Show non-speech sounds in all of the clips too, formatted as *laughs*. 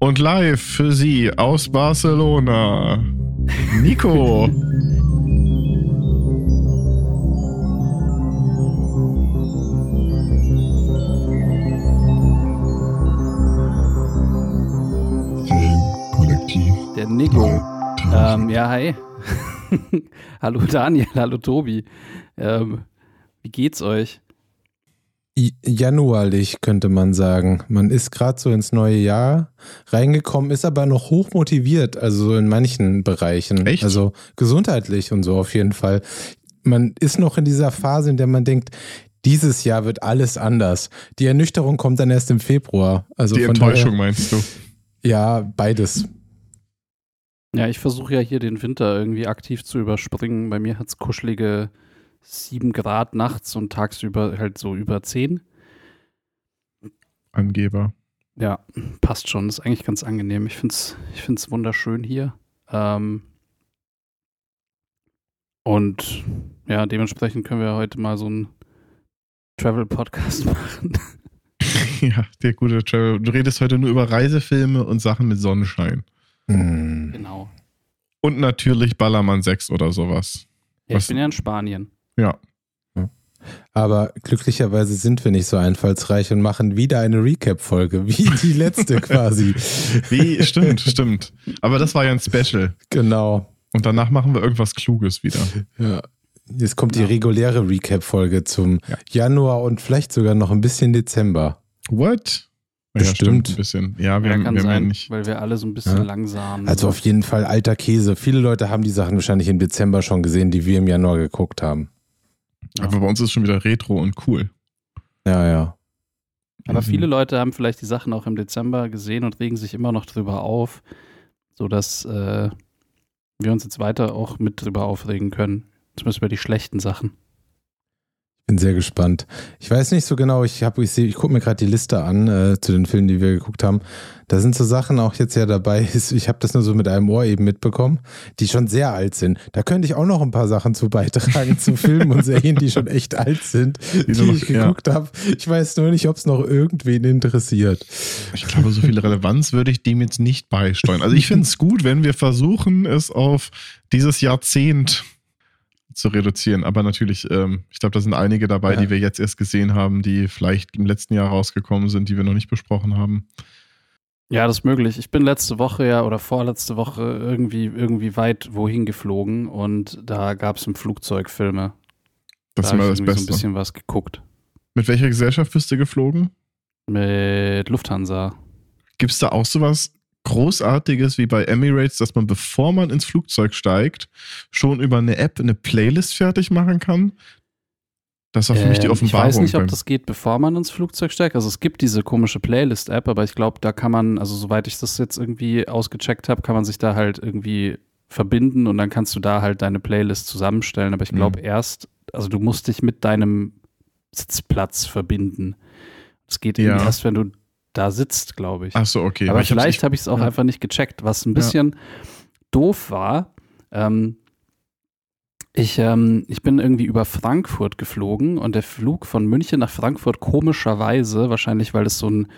Und live für Sie aus Barcelona, Nico. Der Nico. Ähm, ja, hi. *laughs* hallo Daniel, hallo Tobi. Ähm, wie geht's euch? Januarlich könnte man sagen. Man ist gerade so ins neue Jahr reingekommen, ist aber noch hoch motiviert, also so in manchen Bereichen. Echt? Also gesundheitlich und so auf jeden Fall. Man ist noch in dieser Phase, in der man denkt, dieses Jahr wird alles anders. Die Ernüchterung kommt dann erst im Februar. Also Die von Enttäuschung daher, meinst du? ja, beides. Ja, ich versuche ja hier den Winter irgendwie aktiv zu überspringen. Bei mir hat es kuschelige 7 Grad nachts und tagsüber halt so über 10. Angeber. Ja, passt schon. Ist eigentlich ganz angenehm. Ich finde es ich find's wunderschön hier. Ähm und ja, dementsprechend können wir heute mal so einen Travel-Podcast *laughs* machen. Ja, der gute Trevor. Du redest heute nur über Reisefilme und Sachen mit Sonnenschein. Hm. genau. Und natürlich Ballermann 6 oder sowas. Ja, Was- ich bin ja in Spanien. Ja. Aber glücklicherweise sind wir nicht so einfallsreich und machen wieder eine Recap-Folge, wie die letzte *laughs* quasi. Wie, stimmt, stimmt. Aber das war ja ein Special. Genau. Und danach machen wir irgendwas Kluges wieder. Ja. Jetzt kommt die Ja. reguläre Recap-Folge zum Ja. Januar und vielleicht sogar noch ein bisschen Dezember. What? Ja, Bestimmt. stimmt. Ein bisschen. Ja, wir, Ja, haben, kann wir haben ja sein, nicht. weil wir alle so ein bisschen Ja. langsam Also auf jeden Fall alter Käse. Viele Leute haben die Sachen wahrscheinlich im Dezember schon gesehen, die wir im Januar geguckt haben. Aber bei uns ist es schon wieder retro und cool. Ja, ja. Aber Mhm. viele Leute haben vielleicht die Sachen auch im Dezember gesehen und regen sich immer noch drüber auf, sodass äh, wir uns jetzt weiter auch mit drüber aufregen können. Zumindest über die schlechten Sachen. Bin sehr gespannt. Ich weiß nicht so genau, ich habe, ich, seh- ich gucke mir gerade die Liste an äh, zu den Filmen, die wir geguckt haben. Da sind so Sachen auch jetzt ja dabei. *laughs* Ich habe das nur so mit einem Ohr eben mitbekommen, die schon sehr alt sind. Da könnte ich auch noch ein paar Sachen zu beitragen zu *laughs* Filmen und Serien, die schon echt alt sind, die, noch- ich ja. geguckt habe. Ich weiß nur nicht, ob es noch irgendwen interessiert. Ich glaube, so viel Relevanz würde ich dem jetzt nicht beisteuern. Also ich finde es gut, wenn wir versuchen, es auf dieses Jahrzehnt zu reduzieren. Aber natürlich, ähm, ich glaube, da sind einige dabei, Ja. die wir jetzt erst gesehen haben, die vielleicht im letzten Jahr rausgekommen sind, die wir noch nicht besprochen haben. Ja, das ist möglich. Ich bin letzte Woche ja oder vorletzte Woche irgendwie, irgendwie weit wohin geflogen und da gab es im Flugzeug Filme. Das da ist immer das irgendwie so ein Beste. bisschen was geguckt. Mit welcher Gesellschaft bist du geflogen? Mit Lufthansa. Gibt es da auch sowas Großartiges wie bei Emirates, dass man, bevor man ins Flugzeug steigt, schon über eine App eine Playlist fertig machen kann? Das war für mich die Ähm, Offenbarung. Ich weiß nicht, ob das geht, bevor man ins Flugzeug steigt. Also es gibt diese komische Playlist-App, aber ich glaube, da kann man, also soweit ich das jetzt irgendwie ausgecheckt habe, kann man sich da halt irgendwie verbinden und dann kannst du da halt deine Playlist zusammenstellen. Aber ich glaube Mhm. erst, also du musst dich mit deinem Sitzplatz verbinden. Das geht Ja. erst, wenn du da sitzt, glaube ich. Ach so, okay. Aber hab's- vielleicht habe ich es auch ja. einfach nicht gecheckt, was ein bisschen doof war. Ähm, ich, ähm, ich bin irgendwie über Frankfurt geflogen und der Flug von München nach Frankfurt komischerweise, wahrscheinlich weil es so ein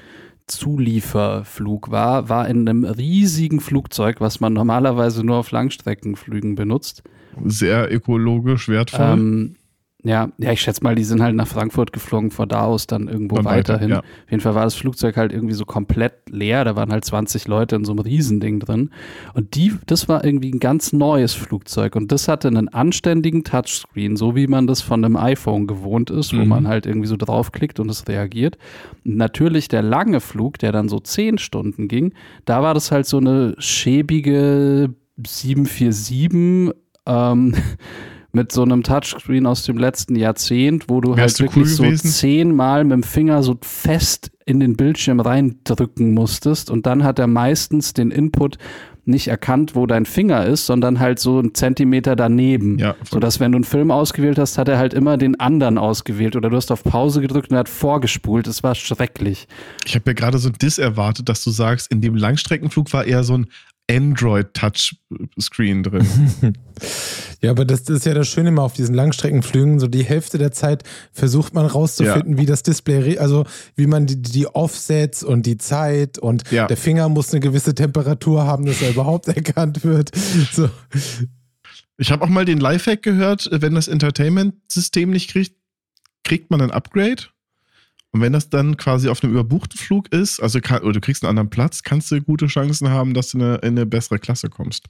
Zulieferflug war, war in einem riesigen Flugzeug, was man normalerweise nur auf Langstreckenflügen benutzt. sehr ökologisch wertvoll. Ähm, ja, ja, ich schätze mal, die sind halt nach Frankfurt geflogen, von da aus dann irgendwo Dann weiter, weiterhin. ja. Auf jeden Fall war das Flugzeug halt irgendwie so komplett leer. Da waren halt 20 Leute in so einem Riesending drin. Und die, das war irgendwie ein ganz neues Flugzeug. Und das hatte einen anständigen Touchscreen, so wie man das von einem iPhone gewohnt ist, wo Mhm. man halt irgendwie so draufklickt und es reagiert. Und natürlich der lange Flug, der dann so 10 Stunden ging, da war das halt so eine schäbige 747, ähm, *laughs* mit so einem Touchscreen aus dem letzten Jahrzehnt, wo du Wärst halt du cool wirklich so gewesen? zehnmal mit dem Finger so fest in den Bildschirm reindrücken musstest und dann hat er meistens den Input nicht erkannt, wo dein Finger ist, sondern halt so einen Zentimeter daneben. Ja, Sodass, wenn du einen Film ausgewählt hast, hat er halt immer den anderen ausgewählt oder du hast auf Pause gedrückt und er hat vorgespult. Es war schrecklich. ich habe mir gerade so ein Diss erwartet, dass du sagst, in dem Langstreckenflug war eher so ein Android-Touchscreen drin. *laughs* ja, aber das, das, ist ja das Schöne immer auf diesen Langstreckenflügen. So die Hälfte der Zeit versucht man rauszufinden, ja. wie das Display, also wie man die, die Offsets und die Zeit und ja. der Finger muss eine gewisse Temperatur haben, dass er überhaupt *laughs* erkannt wird. So. Ich habe auch mal den Lifehack gehört, wenn das Entertainment-System nicht kriegt, kriegt man ein Upgrade. Und wenn das dann quasi auf einem überbuchten Flug ist, also kann, oder du kriegst einen anderen Platz, kannst du gute Chancen haben, dass du in eine, in eine bessere Klasse kommst.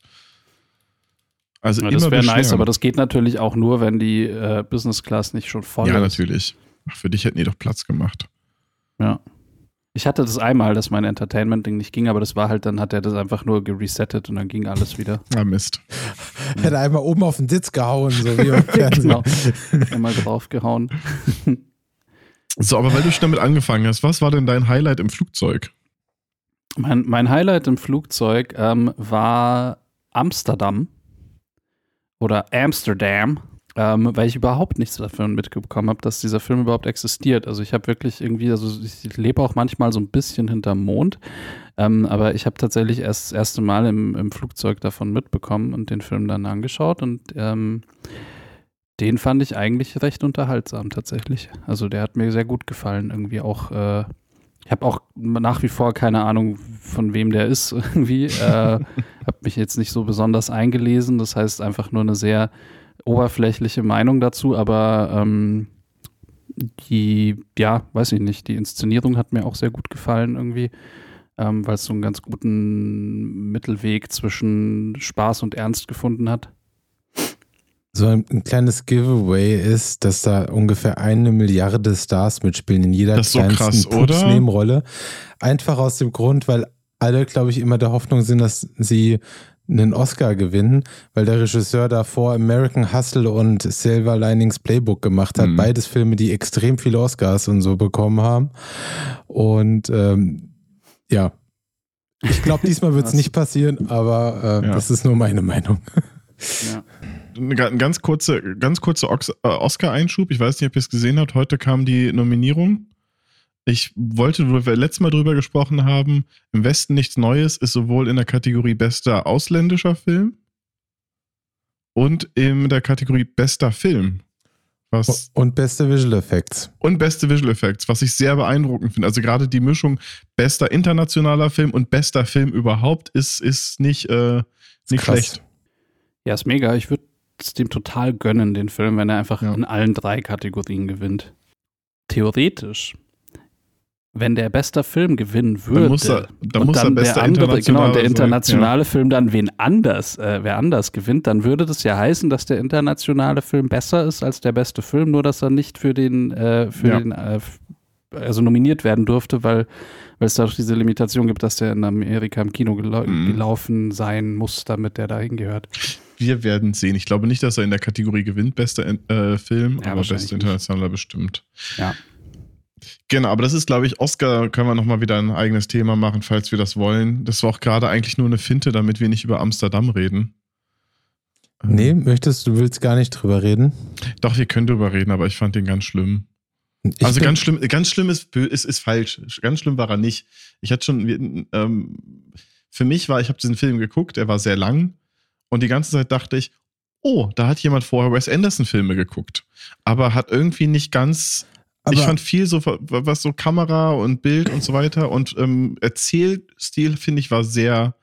Also ja, das wäre nice, aber das geht natürlich auch nur, wenn die äh, Business Class nicht schon voll ja, ist. Ja, natürlich. Ach, für dich hätten die doch Platz gemacht. Ja. Ich hatte das einmal, dass mein Entertainment-Ding nicht ging, aber das war halt, dann hat er das einfach nur geresettet und dann ging alles wieder. *laughs* Ah, Mist. Er hat einmal oben auf den Sitz gehauen, so wie im *laughs* Fernsehen. genau. Einmal draufgehauen. *laughs* So, aber weil du schon damit angefangen hast, was war denn dein Highlight im Flugzeug? Mein, mein Highlight im Flugzeug ähm, war Amsterdam oder Amsterdam, ähm, weil ich überhaupt nichts davon mitbekommen habe, dass dieser Film überhaupt existiert. Also ich habe wirklich irgendwie, also ich lebe auch manchmal so ein bisschen hinterm Mond, ähm, aber ich habe tatsächlich erst das erste Mal im, im Flugzeug davon mitbekommen und den Film dann angeschaut und ähm, den fand ich eigentlich recht unterhaltsam tatsächlich. Also der hat mir sehr gut gefallen. Irgendwie auch, äh, ich habe auch nach wie vor keine Ahnung, von wem der ist *laughs* irgendwie. Äh, habe mich jetzt nicht so besonders eingelesen. Das heißt einfach nur eine sehr oberflächliche Meinung dazu, aber ähm, die, ja, weiß ich nicht, die Inszenierung hat mir auch sehr gut gefallen irgendwie, ähm, weil es so einen ganz guten Mittelweg zwischen Spaß und Ernst gefunden hat so ein, ein, kleines Giveaway ist, dass da ungefähr eine Milliarde Stars mitspielen in jeder das kleinsten so krass, Nebenrolle. Einfach aus dem Grund, weil alle, glaube ich, immer der Hoffnung sind, dass sie einen Oscar gewinnen, weil der Regisseur davor American Hustle und Silver Linings Playbook gemacht hat. Mhm. Beides Filme, die extrem viele Oscars und so bekommen haben. Und ähm, ja, ich glaube, diesmal wird es nicht passieren, aber äh, ja. das ist nur meine Meinung. Ja ein ganz kurzer ganz kurze äh, Oscar-Einschub. Ich weiß nicht, ob ihr es gesehen habt. Heute kam die Nominierung. Ich wollte, wo wir letztes Mal drüber gesprochen haben, im Westen nichts Neues ist sowohl in der Kategorie bester ausländischer Film und in der Kategorie bester Film. Was und beste Visual Effects. Und beste Visual Effects, was ich sehr beeindruckend finde. Also gerade die Mischung bester internationaler Film und bester Film überhaupt ist, ist nicht, äh, nicht schlecht. Ja, ist mega. Ich würde es dem total gönnen, den Film, wenn er einfach ja. in allen drei Kategorien gewinnt. Theoretisch, wenn der beste Film gewinnen würde, dann muss er, dann muss dann der andere, genau, der internationale sein, Film dann wen anders, äh, wer anders gewinnt, dann würde das ja heißen, dass der internationale Film besser ist als der beste Film, nur dass er nicht für den, äh, für ja. den, äh, also nominiert werden durfte, weil, weil es da doch diese Limitation gibt, dass der in Amerika im Kino gelau mhm. gelaufen sein muss, damit der dahin gehört wir werden sehen. Ich glaube nicht, dass er in der Kategorie gewinnt, bester äh, Film, ja, aber bester internationaler bestimmt. Ja. Genau, aber das ist, glaube ich, Oscar können wir nochmal wieder ein eigenes Thema machen, falls wir das wollen. Das war auch gerade eigentlich nur eine Finte, damit wir nicht über Amsterdam reden. Nee, möchtest du, willst gar nicht drüber reden? Doch, wir können drüber reden, aber ich fand den ganz schlimm. Ich also ganz schlimm, ganz schlimm ist, ist, ist falsch. Ganz schlimm war er nicht. Ich hatte schon, ähm, für mich war, ich habe diesen Film geguckt, er war sehr lang und die ganze Zeit dachte ich, oh, da hat jemand vorher Wes Anderson-Filme geguckt. Aber hat irgendwie nicht ganz. Aber ich fand viel so, was so Kamera und Bild und so weiter und ähm, Erzählstil, finde ich, war sehr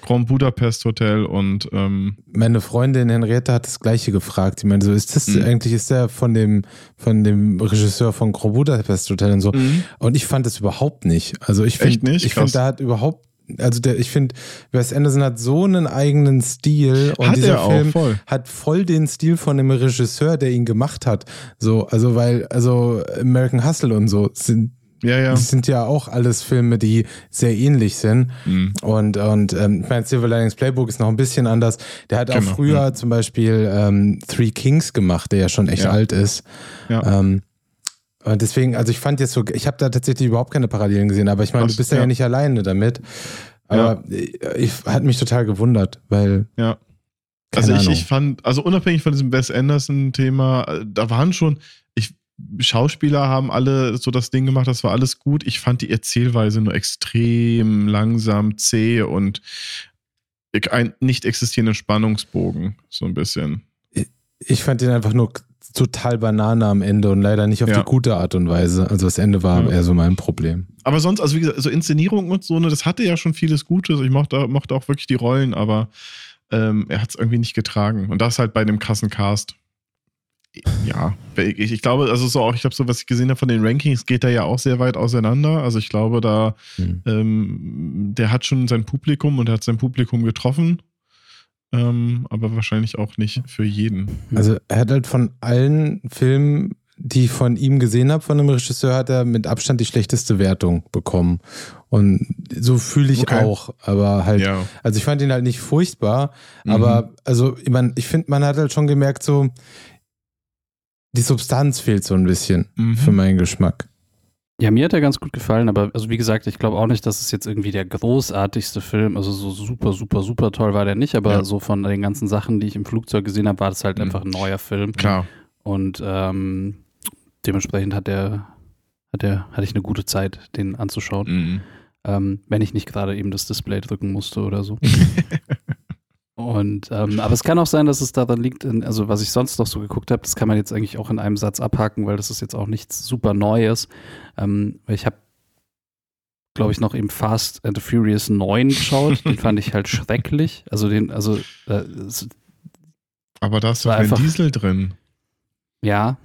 Grand Budapest Hotel und ähm meine Freundin Henriette hat das gleiche gefragt. Ich meine, so ist das mhm. eigentlich ist der von dem von dem Regisseur von Grand Budapest Hotel und so. Mhm. Und ich fand das überhaupt nicht. Also ich finde, ich finde, da hat überhaupt also der, ich finde, Wes Anderson hat so einen eigenen Stil und hat dieser Film voll. hat voll den Stil von dem Regisseur, der ihn gemacht hat. So, also weil, also American Hustle und so sind ja, ja. Das sind ja auch alles Filme, die sehr ähnlich sind. Mhm. Und, und ähm, ich meine, Silver Linings Playbook ist noch ein bisschen anders. Der hat genau, auch früher ja. zum Beispiel ähm, Three Kings gemacht, der ja schon echt ja. alt ist. Ja. Ähm, deswegen, also ich fand jetzt so, ich habe da tatsächlich überhaupt keine Parallelen gesehen, aber ich meine, du bist ja. ja nicht alleine damit. Aber ja. ich, ich hat mich total gewundert, weil. Ja. Also ich, ich fand, also unabhängig von diesem Wes Anderson-Thema, äh, da waren schon, ich, Schauspieler haben alle so das Ding gemacht, das war alles gut. Ich fand die Erzählweise nur extrem langsam, zäh und einen nicht existierenden Spannungsbogen, so ein bisschen. Ich fand ihn einfach nur total Banane am Ende und leider nicht auf ja. die gute Art und Weise. Also das Ende war ja. eher so mein Problem. Aber sonst, also wie gesagt, so Inszenierung und so, ne, das hatte ja schon vieles Gutes. Ich mochte, mochte auch wirklich die Rollen, aber ähm, er hat es irgendwie nicht getragen. Und das halt bei dem krassen Cast. Ja, ich, ich glaube, also so auch, ich glaube, so was ich gesehen habe von den Rankings, geht er ja auch sehr weit auseinander. Also ich glaube, da, mhm. ähm, der hat schon sein Publikum und er hat sein Publikum getroffen. Ähm, aber wahrscheinlich auch nicht für jeden. Also er hat halt von allen Filmen, die ich von ihm gesehen habe, von dem Regisseur, hat er mit Abstand die schlechteste Wertung bekommen. Und so fühle ich okay. auch. Aber halt, ja. also ich fand ihn halt nicht furchtbar, mhm. aber also ich, mein, ich finde, man hat halt schon gemerkt, so die Substanz fehlt so ein bisschen mhm. für meinen Geschmack. Ja, mir hat er ganz gut gefallen, aber also wie gesagt, ich glaube auch nicht, dass es jetzt irgendwie der großartigste Film, also so super, super, super toll war der nicht, aber ja. so von den ganzen Sachen, die ich im Flugzeug gesehen habe, war das halt mhm. einfach ein neuer Film. Klar. Und ähm, dementsprechend hat der, hat der, hatte ich eine gute Zeit, den anzuschauen. Mhm. Ähm, wenn ich nicht gerade eben das Display drücken musste oder so. *laughs* Und ähm, aber es kann auch sein, dass es daran liegt, in, also was ich sonst noch so geguckt habe, das kann man jetzt eigentlich auch in einem Satz abhaken, weil das ist jetzt auch nichts super Neues. Ähm, ich habe, glaube ich, noch eben Fast and the Furious 9 geschaut. den fand ich halt *laughs* schrecklich. Also den, also äh, aber da ist doch ein Diesel drin. Ja.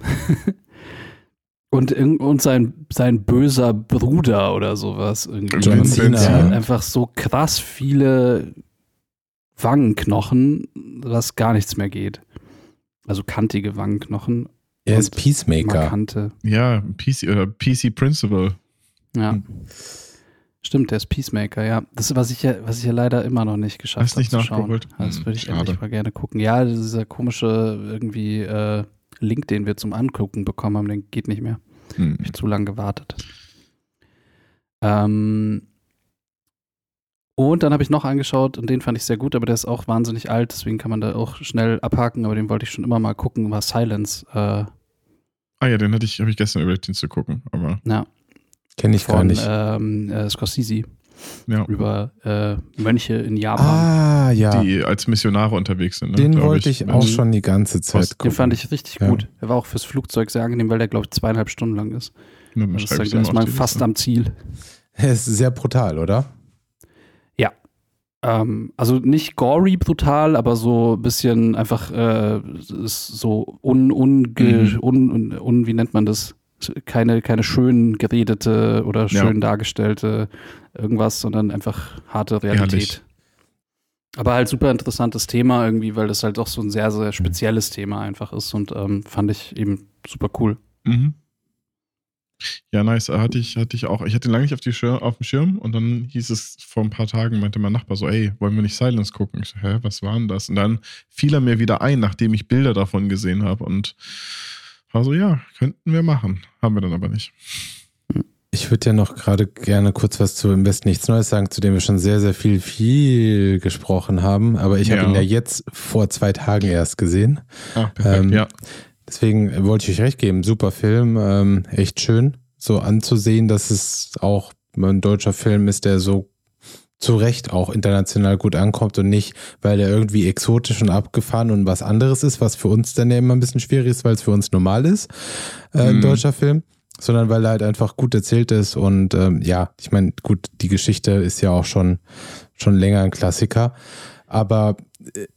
Und, und sein, sein böser Bruder oder sowas. Irgendwie. John Cena. Einfach so krass viele Wangenknochen, dass gar nichts mehr geht. Also kantige Wangenknochen. Er ist Peacemaker. Markante. Ja, PC, oder PC Principal. Ja. Hm. Stimmt, der ist Peacemaker, ja. Das ist, was ich ja, was ich ja leider immer noch nicht geschafft habe. nicht nachgeholt. Das würde ich hm, endlich mal gerne gucken. Ja, dieser komische irgendwie äh, Link, den wir zum Angucken bekommen haben, den geht nicht mehr. Hm. Hab ich zu lange gewartet. Ähm, und dann habe ich noch angeschaut und den fand ich sehr gut, aber der ist auch wahnsinnig alt, deswegen kann man da auch schnell abhaken, aber den wollte ich schon immer mal gucken, war Silence. Äh, ah ja, den hatte ich, habe ich gestern überlegt, den zu gucken, aber. Ja. Kenne ich von, gar nicht. Ähm, äh, Scorsese. Ja. Über äh, Mönche in Japan. Ah, ja. Die als Missionare unterwegs sind. Ne, den wollte ich, ich auch schon die ganze Zeit gucken. Den fand ich richtig ja. gut. Der war auch fürs Flugzeug sehr angenehm, weil der, glaube ich, zweieinhalb Stunden lang ist. Ja, das ist dann erstmal fast am Ziel. *laughs* Er ist sehr brutal, oder? Ähm, also nicht gory brutal, aber so ein bisschen einfach äh, so un, unge, mhm. un, un, un, wie nennt man das? Keine, keine schön geredete oder schön ja. dargestellte irgendwas, sondern einfach harte Realität. Ehrlich. Aber halt super interessantes Thema irgendwie, weil das halt auch so ein sehr, sehr spezielles Thema einfach ist und ähm, fand ich eben super cool. Mhm. Ja, nice. Hatte ich, hatte ich auch. Ich hatte ihn lange nicht auf, die Schir auf dem Schirm und dann hieß es vor ein paar Tagen, meinte mein Nachbar so, ey, wollen wir nicht Silence gucken? Ich so, hä, was war denn das? Und dann fiel er mir wieder ein, nachdem ich Bilder davon gesehen habe und war so, ja, könnten wir machen. Haben wir dann aber nicht. Ich würde ja noch gerade gerne kurz was zu Im Westen nichts Neues sagen, zu dem wir schon sehr, sehr viel, viel gesprochen haben. Aber ich ja. habe ihn ja jetzt vor zwei Tagen erst gesehen. Ah, perfekt, ähm, ja. Deswegen wollte ich euch recht geben. Super Film, ähm, echt schön, so anzusehen, dass es auch ein deutscher Film ist, der so zu Recht auch international gut ankommt und nicht, weil er irgendwie exotisch und abgefahren und was anderes ist, was für uns dann ja immer ein bisschen schwierig ist, weil es für uns normal ist, äh, ein mhm. deutscher Film, sondern weil er halt einfach gut erzählt ist und ähm, ja, ich meine, gut, die Geschichte ist ja auch schon, schon länger ein Klassiker, aber äh,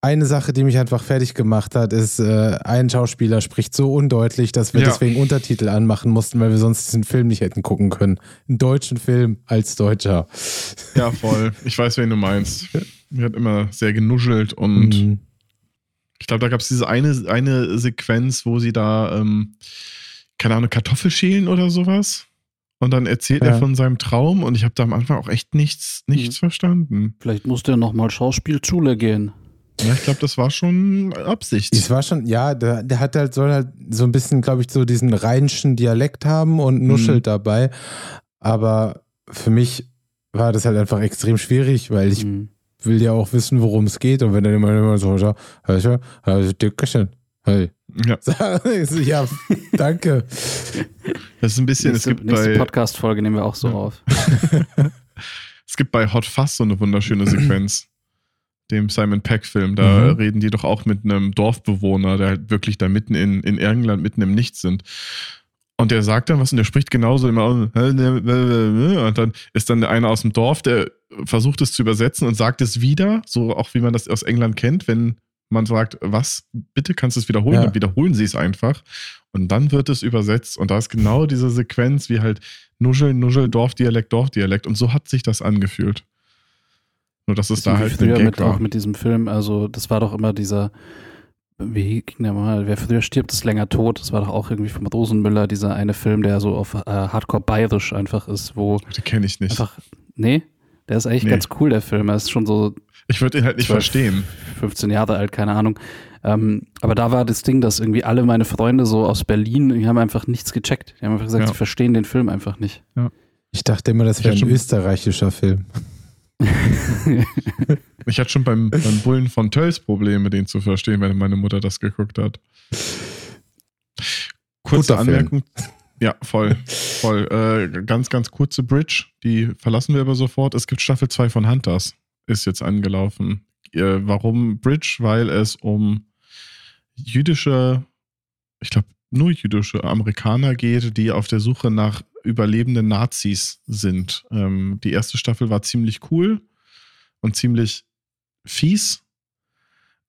eine Sache, die mich einfach fertig gemacht hat, ist, äh, ein Schauspieler spricht so undeutlich, dass wir ja. deswegen Untertitel anmachen mussten, weil wir sonst diesen Film nicht hätten gucken können. Einen deutschen Film als Deutscher. Ja, voll. Ich weiß, wen du meinst. Mir hat immer sehr genuschelt und mhm. ich glaube, da gab es diese eine, eine Sequenz, wo sie da, ähm, keine Ahnung, Kartoffel schälen oder sowas. Und dann erzählt ja. er von seinem Traum und ich habe da am Anfang auch echt nichts, nichts mhm. verstanden. Vielleicht musste er nochmal Schauspielschule gehen. Ja, ich glaube, das war schon Absicht. Es war schon, ja, der, der hat halt, soll halt so ein bisschen, glaube ich, so diesen rheinischen Dialekt haben und nuschelt mhm. dabei. Aber für mich war das halt einfach extrem schwierig, weil ich mhm. will ja auch wissen, worum es geht. Und wenn dann immer, immer so, ja, also, Dickerchen. Hey. Ja. *laughs* ja, danke. Das ist ein bisschen, nächste, es gibt nächste Podcast-Folge nehmen wir auch so ja. auf. *laughs* es gibt bei Hot Fuzz so eine wunderschöne Sequenz dem Simon Peck-Film. Da mhm. reden die doch auch mit einem Dorfbewohner, der halt wirklich da mitten in, in England, mitten im Nichts sind. Und der sagt dann was und der spricht genauso immer. Und dann ist dann einer aus dem Dorf, der versucht es zu übersetzen und sagt es wieder, so auch wie man das aus England kennt, wenn man sagt, was, bitte kannst du es wiederholen, ja. dann wiederholen sie es einfach. Und dann wird es übersetzt. Und da ist genau diese Sequenz, wie halt Nuschel, Nuschel, Dorfdialekt, Dorfdialekt. Und so hat sich das angefühlt. Nur dass es da halt früher mit, war. auch mit diesem Film, also das war doch immer dieser, wie ging der mal, wer früher stirbt, ist länger tot. Das war doch auch irgendwie vom Rosenmüller, dieser eine Film, der so auf äh, Hardcore bayerisch einfach ist, wo. Den kenne ich nicht. Einfach, nee, der ist eigentlich nee. ganz cool, der Film. Er ist schon so. Ich würde ihn halt nicht 12, verstehen. 15 Jahre alt, keine Ahnung. Ähm, aber da war das Ding, dass irgendwie alle meine Freunde so aus Berlin, die haben einfach nichts gecheckt. Die haben einfach gesagt, ja. sie verstehen den Film einfach nicht. Ja. Ich dachte immer, das wäre ein österreichischer Film. *laughs* ich hatte schon beim, beim Bullen von Tölz Probleme, den zu verstehen, wenn meine Mutter das geguckt hat. Kurze Guter Anmerkung. Film. Ja, voll. voll. Äh, ganz, ganz kurze Bridge, die verlassen wir aber sofort. Es gibt Staffel 2 von Hunters, ist jetzt angelaufen. Äh, warum Bridge? Weil es um jüdische, ich glaube, nur jüdische Amerikaner geht, die auf der Suche nach überlebenden Nazis sind. Ähm, die erste Staffel war ziemlich cool und ziemlich fies.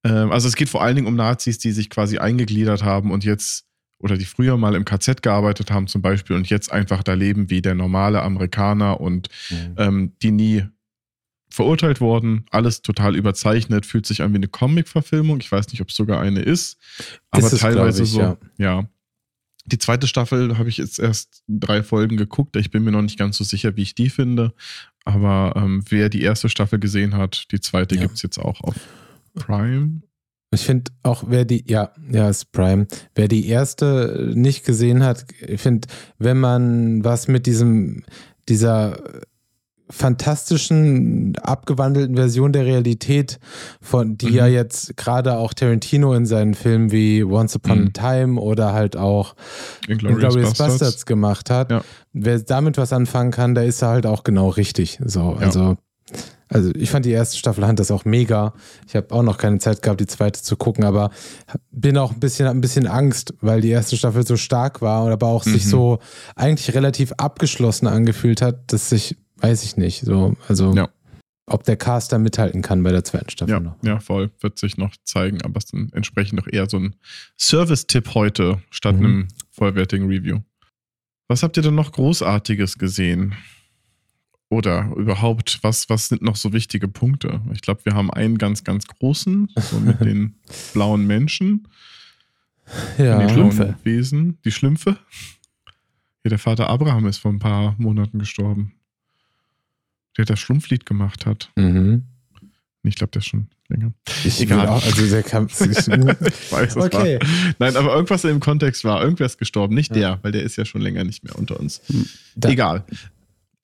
Ähm, also es geht vor allen Dingen um Nazis, die sich quasi eingegliedert haben und jetzt oder die früher mal im KZ gearbeitet haben zum Beispiel und jetzt einfach da leben wie der normale Amerikaner und mhm. ähm, die nie verurteilt worden, alles total überzeichnet, fühlt sich an wie eine Comic-Verfilmung. Ich weiß nicht, ob es sogar eine ist, aber ist teilweise ich, so. Ja. ja. Die zweite Staffel habe ich jetzt erst drei Folgen geguckt. Ich bin mir noch nicht ganz so sicher, wie ich die finde. Aber ähm, wer die erste Staffel gesehen hat, die zweite ja. gibt es jetzt auch auf Prime. Ich finde auch, wer die, ja, ja, ist Prime. Wer die erste nicht gesehen hat, ich finde, wenn man was mit diesem, dieser fantastischen, abgewandelten Version der Realität, von die mhm. ja jetzt gerade auch Tarantino in seinen Filmen wie Once Upon mhm. a Time oder halt auch Inglourious Bastards. Bastards gemacht hat. Ja. Wer damit was anfangen kann, der ist halt auch genau richtig. So, ja. also. Also ich fand die erste Staffel Hunters auch mega. Ich habe auch noch keine Zeit gehabt, die zweite zu gucken, aber bin auch ein bisschen, ein bisschen Angst, weil die erste Staffel so stark war und aber auch mhm. sich so eigentlich relativ abgeschlossen angefühlt hat, dass ich weiß ich nicht. So, also ja. ob der Caster mithalten kann bei der zweiten Staffel ja, noch. Ja, voll. Wird sich noch zeigen, aber es ist dann entsprechend noch eher so ein Service-Tipp heute statt mhm. einem vollwertigen Review. Was habt ihr denn noch Großartiges gesehen? Oder überhaupt, was, was sind noch so wichtige Punkte? Ich glaube, wir haben einen ganz, ganz großen, so mit *laughs* den blauen Menschen. Ja, die Schlümpfe. Wesen. Die Schlümpfe. Ja, der Vater Abraham ist vor ein paar Monaten gestorben der das Schlumpflied gemacht hat. Mhm. Ich glaube, der ist schon länger. Ich Egal. Auch, also der kam. *laughs* ich weiß, okay. War. Nein, aber irgendwas dem Kontext war. Irgendwer ist gestorben. Nicht ja. der, weil der ist ja schon länger nicht mehr unter uns. Hm. Da, Egal.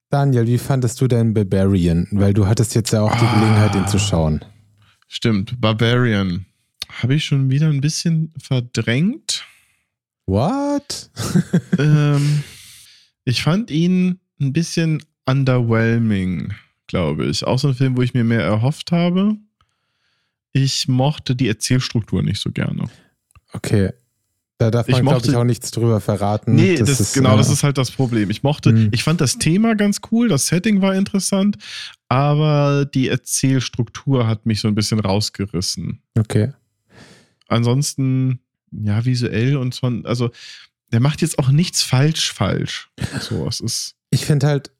Daniel, wie fandest du denn Barbarian? Weil du hattest jetzt ja auch die ah, Gelegenheit, ihn zu schauen. Stimmt, Barbarian. Habe ich schon wieder ein bisschen verdrängt. What? *laughs* ähm, ich fand ihn ein bisschen underwhelming, glaube ich. Auch so ein Film, wo ich mir mehr erhofft habe. Ich mochte die Erzählstruktur nicht so gerne. Okay. Da darf man, glaube ich, auch nichts drüber verraten. Nee, das, das ist, genau, äh, das ist halt das Problem. Ich mochte, mh. ich fand das Thema ganz cool, das Setting war interessant, aber die Erzählstruktur hat mich so ein bisschen rausgerissen. Okay. Ansonsten, ja, visuell und so, also der macht jetzt auch nichts falsch falsch. So, es ist. Ich finde halt,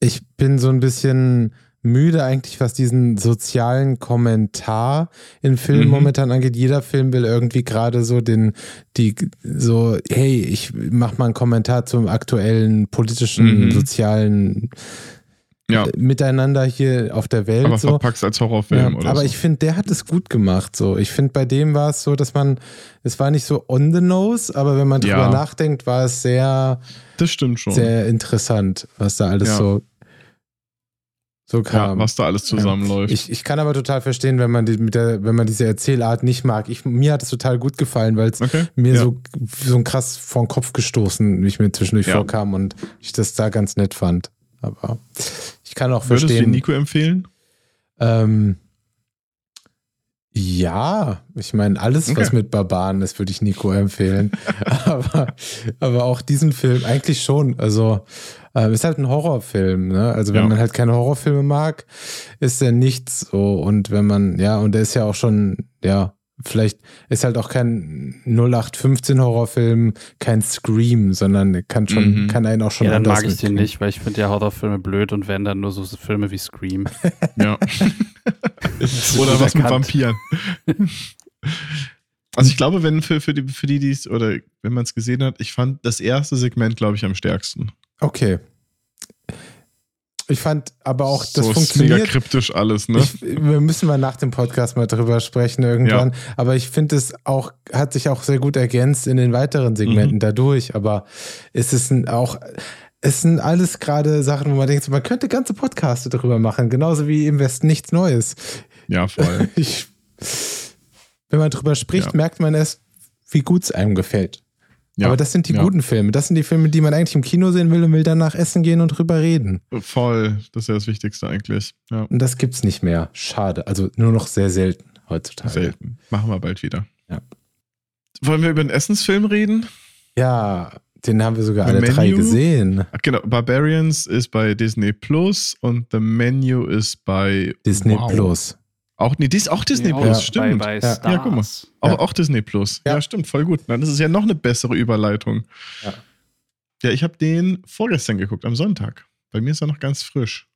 ich bin so ein bisschen müde eigentlich, was diesen sozialen Kommentar in Filmen mhm. momentan angeht. Jeder Film will irgendwie gerade so den, die, so, hey, ich mach mal einen Kommentar zum aktuellen politischen, mhm. sozialen ja. Miteinander hier auf der Welt. Aber so. verpackst als Horrorfilm ja, oder Aber so. ich finde, der hat es gut gemacht. So, ich finde, bei dem war es so, dass man, es war nicht so on the nose, aber wenn man drüber ja. nachdenkt, war es sehr, das stimmt schon, sehr interessant, was da alles so so kam. Ja, was da alles zusammenläuft. Ich, ich kann aber total verstehen, wenn man, die, mit der, wenn man diese Erzählart nicht mag. Ich, mir hat es total gut gefallen, weil es okay. mir ja. so, so ein krass vor den Kopf gestoßen, wie ich mir zwischendurch ja. vorkam und ich das da ganz nett fand. Aber ich kann auch Würdest verstehen. Würdest du Nico empfehlen? Ähm, Ja, ich meine, alles, okay. was mit Barbaren ist, würde ich Nico empfehlen. *laughs* aber, aber auch diesen Film eigentlich schon. Also, äh, ist halt ein Horrorfilm, ne? Also, wenn ja. man halt keine Horrorfilme mag, ist der nichts so. Und wenn man, ja, und der ist ja auch schon, ja, vielleicht ist halt auch kein 0815 Horrorfilm, kein Scream, sondern kann schon, mhm. kann einen auch schon ja, dann mag ich den nicht, weil ich finde ja Horrorfilme blöd und werden dann nur so Filme wie Scream. *laughs* ja. *laughs* oder was mit Vampiren. *laughs* Also ich glaube, wenn für, für die, für die, die es, oder wenn man es gesehen hat, ich fand das erste Segment, glaube ich, am stärksten. Okay. Ich fand aber auch, das so funktioniert. Ist mega kryptisch alles, ne? Ich, wir müssen mal nach dem Podcast mal drüber sprechen irgendwann. Ja. Aber ich finde es auch, hat sich auch sehr gut ergänzt in den weiteren Segmenten mhm. dadurch. Aber es ist auch, es sind alles gerade Sachen, wo man denkt, man könnte ganze Podcasts darüber machen. Genauso wie im Westen nichts Neues. Ja, voll. *laughs* Ich, wenn man drüber spricht, ja. merkt man erst, wie gut es einem gefällt. Ja, Aber das sind die ja. guten Filme. Das sind die Filme, die man eigentlich im Kino sehen will und will danach essen gehen und drüber reden. Voll. Das ist ja das Wichtigste eigentlich. Ja. Und das gibt's nicht mehr. Schade. Also nur noch sehr selten heutzutage. Selten. Machen wir bald wieder. Ja. Wollen wir über den Essensfilm reden? Ja, den haben wir sogar The alle Menu? drei gesehen. Ach, genau. Barbarians ist bei Disney Plus und The Menu ist bei Disney wow. Plus. Auch, nee, dies, auch Disney Plus, ja. stimmt. Bei, bei ja. ja, guck mal. Auch, ja. auch Disney Plus. Ja. stimmt, voll gut. Dann ist es ja noch eine bessere Überleitung. Ja, ja ich habe den vorgestern geguckt, am Sonntag. Bei mir ist er noch ganz frisch.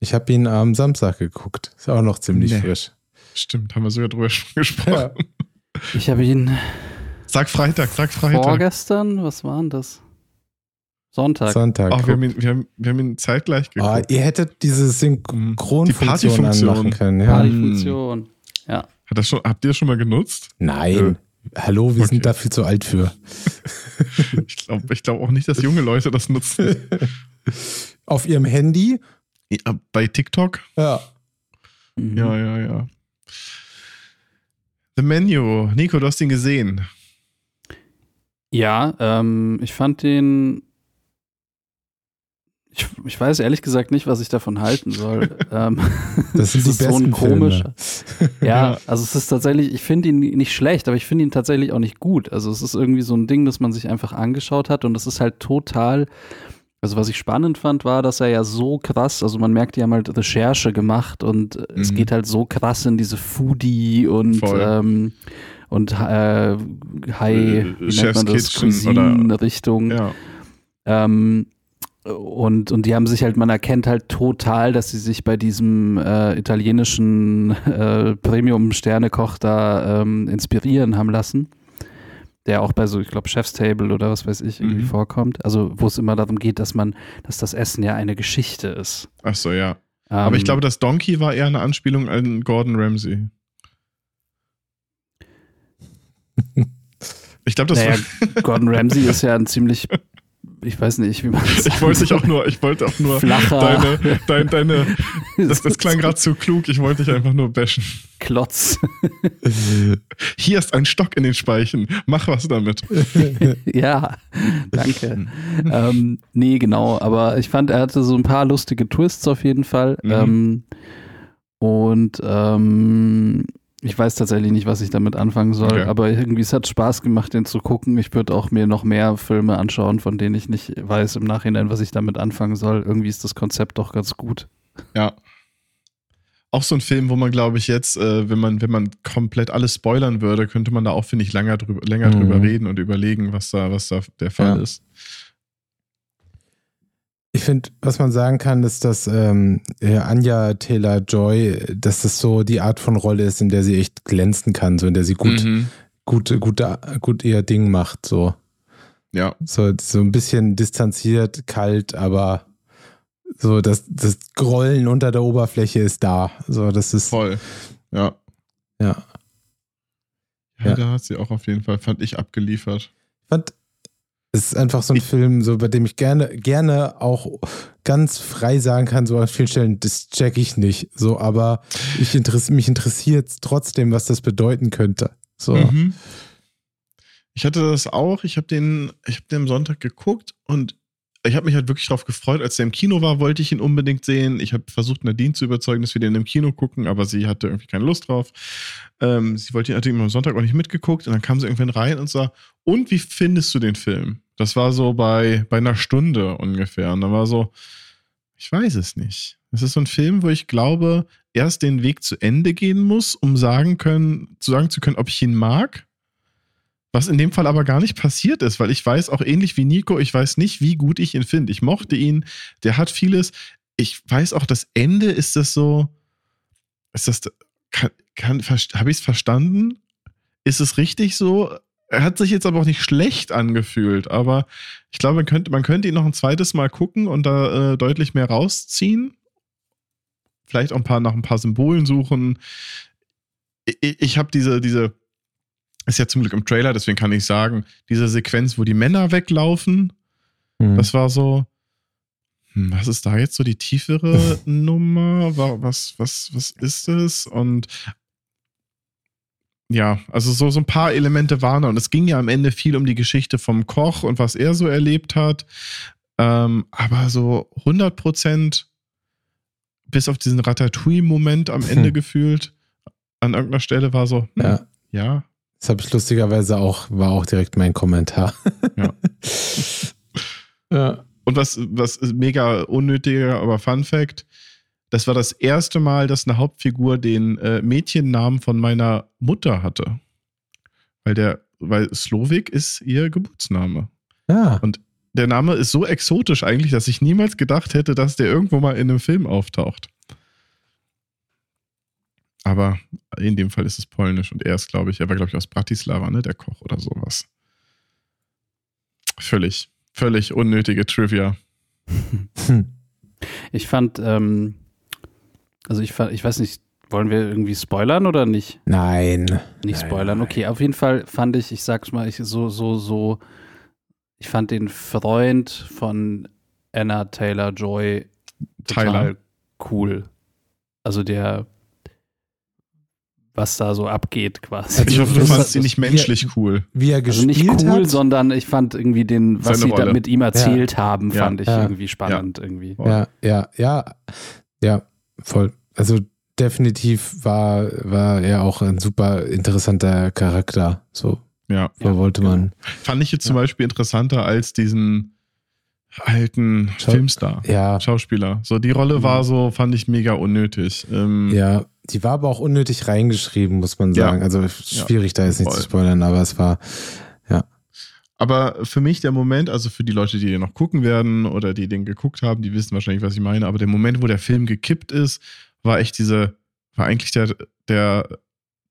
Ich habe ihn am Samstag geguckt. Ist auch noch ziemlich nee. frisch. Stimmt, haben wir sogar drüber *laughs* gesprochen. Ich habe ihn. Sag Freitag, sag Freitag. Vorgestern, was war denn das? Sonntag. Sonntag. Oh, wir, haben ihn, wir, haben, wir haben ihn zeitgleich geguckt. Oh, ihr hättet diese Synchronfunktion die anmachen können. Ja. Partyfunktion. Ja. Hat das schon, habt ihr das schon mal genutzt? Nein. Ja. Hallo, wir okay. sind da viel zu alt für. *laughs* ich glaube ich glaub auch nicht, dass junge Leute das nutzen. *laughs* Auf ihrem Handy? Ja, bei TikTok? Ja. Mhm. Ja, ja, ja. The Menu. Nico, du hast ihn gesehen. Ja, ähm, ich fand den. Ich, ich, weiß ehrlich gesagt nicht, was ich davon halten soll. *laughs* ähm, das sind die ist besten so komisch. *laughs* Ja, also es ist tatsächlich, ich finde ihn nicht schlecht, aber ich finde ihn tatsächlich auch nicht gut. Also es ist irgendwie so ein Ding, das man sich einfach angeschaut hat und es ist halt total. Also was ich spannend fand, war, dass er ja so krass, also man merkt, die haben halt Recherche gemacht und mhm. es geht halt so krass in diese Foodie und ähm, und äh, High, äh, wie nennt man das, Cuisine-Richtung. Ja. Ähm, und, und die haben sich halt, man erkennt halt total, dass sie sich bei diesem äh, italienischen äh, Premium-Sternekoch da ähm, inspirieren haben lassen. Der auch bei so, ich glaube, Chef's Table oder was weiß ich, irgendwie mhm. vorkommt. Also, wo es immer darum geht, dass man, dass das Essen ja eine Geschichte ist. Ach so, ja. Ähm, Aber ich glaube, das Donkey war eher eine Anspielung an Gordon Ramsay. *laughs* Ich glaube, das naja, war. Gordon Ramsay *laughs* ist ja ein ziemlich ich weiß nicht, wie man das Ich wollte dich auch nur, ich wollte auch nur Flacher. deine, deine, deine das, das klang gerade zu klug, ich wollte dich einfach nur bashen. Klotz. Hier ist ein Stock in den Speichen, mach was damit. *laughs* ja, danke. ähm, nee, genau, aber ich fand, er hatte so ein paar lustige Twists auf jeden Fall. Mhm. Ähm, und ähm, ich weiß tatsächlich nicht, was ich damit anfangen soll, okay. aber irgendwie es hat Spaß gemacht, den zu gucken. Ich würde auch mir noch mehr Filme anschauen, von denen ich nicht weiß im Nachhinein, was ich damit anfangen soll. Irgendwie ist das Konzept doch ganz gut. Ja. Auch so ein Film, wo man, glaube ich, jetzt, äh, wenn man, wenn man komplett alles spoilern würde, könnte man da auch, finde ich, länger drüber, länger mhm. drüber reden und überlegen, was da, was da der Fall ja. ist. Ich finde, was man sagen kann, ist, dass ähm, Anja Taylor Joy, dass das so die Art von Rolle ist, in der sie echt glänzen kann, so in der sie gut, mhm. gut, gut, gut ihr Ding macht, so. Ja. So, so ein bisschen distanziert, kalt, aber so das, das Grollen unter der Oberfläche ist da. So, das ist. Voll. Ja. Ja. Ja, ja. da hat sie auch auf jeden Fall, fand ich, abgeliefert. Fand es ist einfach so ein Film, so bei dem ich gerne, gerne auch ganz frei sagen kann, so an vielen Stellen, das check ich nicht. So, aber ich interess mich interessiert trotzdem, was das bedeuten könnte. So. Mhm. Ich hatte das auch, ich habe den, ich habe den am Sonntag geguckt und ich habe mich halt wirklich darauf gefreut, als der im Kino war, wollte ich ihn unbedingt sehen. Ich habe versucht, Nadine zu überzeugen, dass wir den im Kino gucken, aber sie hatte irgendwie keine Lust drauf. Ähm, sie wollte ihn natürlich am Sonntag auch nicht mitgeguckt und dann kam sie irgendwann rein und sah, und wie findest du den Film? Das war so bei, bei einer Stunde ungefähr. Und dann war so, ich weiß es nicht. Es ist so ein Film, wo ich glaube, erst den Weg zu Ende gehen muss, um sagen können, zu sagen zu können, ob ich ihn mag was in dem Fall aber gar nicht passiert ist, weil ich weiß auch ähnlich wie Nico, ich weiß nicht, wie gut ich ihn finde. Ich mochte ihn, der hat vieles. Ich weiß auch, das Ende ist das so, ist das, kann, kann, habe ich es verstanden? Ist es richtig so? Er hat sich jetzt aber auch nicht schlecht angefühlt, aber ich glaube, man könnte, man könnte ihn noch ein zweites Mal gucken und da äh, deutlich mehr rausziehen. Vielleicht auch ein paar nach ein paar Symbolen suchen. Ich, ich habe diese, diese ist ja zum Glück im Trailer, deswegen kann ich sagen, diese Sequenz, wo die Männer weglaufen, mhm. das war so, hm, was ist da jetzt so die tiefere *laughs* Nummer? Was, was, was ist es? Und ja, also so, so ein paar Elemente waren da. Und es ging ja am Ende viel um die Geschichte vom Koch und was er so erlebt hat. Ähm, aber so 100 Prozent bis auf diesen Ratatouille-Moment am Ende hm. gefühlt an irgendeiner Stelle war so, hm, ja. ja, das habe ich lustigerweise auch, war auch direkt mein Kommentar. Ja. *laughs* ja. Und was, was mega unnötiger, aber Fun Fact: Das war das erste Mal, dass eine Hauptfigur den äh, Mädchennamen von meiner Mutter hatte. Weil der, weil Slowik ist ihr Geburtsname. Ja. Und der Name ist so exotisch eigentlich, dass ich niemals gedacht hätte, dass der irgendwo mal in einem Film auftaucht. Aber in dem Fall ist es polnisch und er ist, glaube ich, er war, glaube ich, aus Bratislava, ne, der Koch oder sowas. Völlig, völlig unnötige Trivia. *laughs* Ich fand, ähm, also ich fand, ich weiß nicht, wollen wir irgendwie spoilern oder nicht? Nein. Nicht spoilern. Okay, auf jeden Fall fand ich, ich sag's mal, ich so, so, so, ich fand den Freund von Anna Taylor Joy total cool. Also der was da so abgeht quasi. Also ich hoffe, du fandest sie nicht menschlich wie, cool. Wie er gespielt also nicht cool, hat? sondern ich fand irgendwie den, was Seine sie da mit ihm erzählt ja. haben, fand ja. ich irgendwie spannend irgendwie. Ja, ja, ja, ja, voll. Also definitiv war, war er auch ein super interessanter Charakter. So. Ja. So wollte man. Fand ich jetzt zum Beispiel interessanter als diesen alten Schau Filmstar, ja. Schauspieler. So, die Rolle war so, fand ich mega unnötig. Ähm, ja, die war aber auch unnötig reingeschrieben, muss man sagen. Ja. Also schwierig, ja, da jetzt nicht zu spoilern, aber es war, ja. Aber für mich der Moment, also für die Leute, die den noch gucken werden oder die den geguckt haben, die wissen wahrscheinlich, was ich meine, aber der Moment, wo der Film gekippt ist, war echt diese, war eigentlich der, der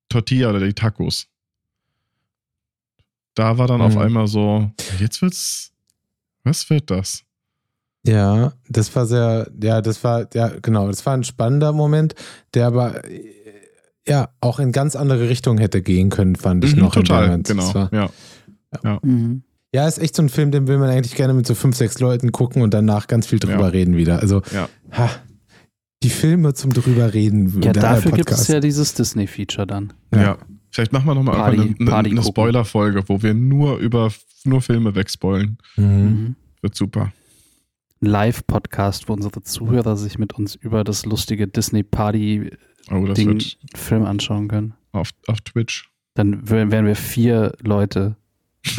Tortilla oder die Tacos. Da war dann mhm. auf einmal so, jetzt wird's, was wird das? Ja, das war sehr, ja, das war, ja, genau, das war ein spannender Moment, der aber ja auch in ganz andere Richtungen hätte gehen können, fand ich mhm, noch. Total, genau. War, ja. Ja. Mhm. ja, ist echt so ein Film, den will man eigentlich gerne mit so fünf, sechs Leuten gucken und danach ganz viel drüber ja. reden wieder. Also, ja. ha, die Filme zum drüber reden. Ja, dafür gibt es ja dieses Disney-Feature dann. Ja. ja. Vielleicht machen wir nochmal Party, eine, eine, eine Spoiler-Folge, wo wir nur über nur Filme wegspoilen. Mhm. Wird super. Live-Podcast, wo unsere Zuhörer sich mit uns über das lustige Disney-Party-Ding oh, Film anschauen können. Auf, auf Twitch. Dann wären wir vier Leute. *laughs*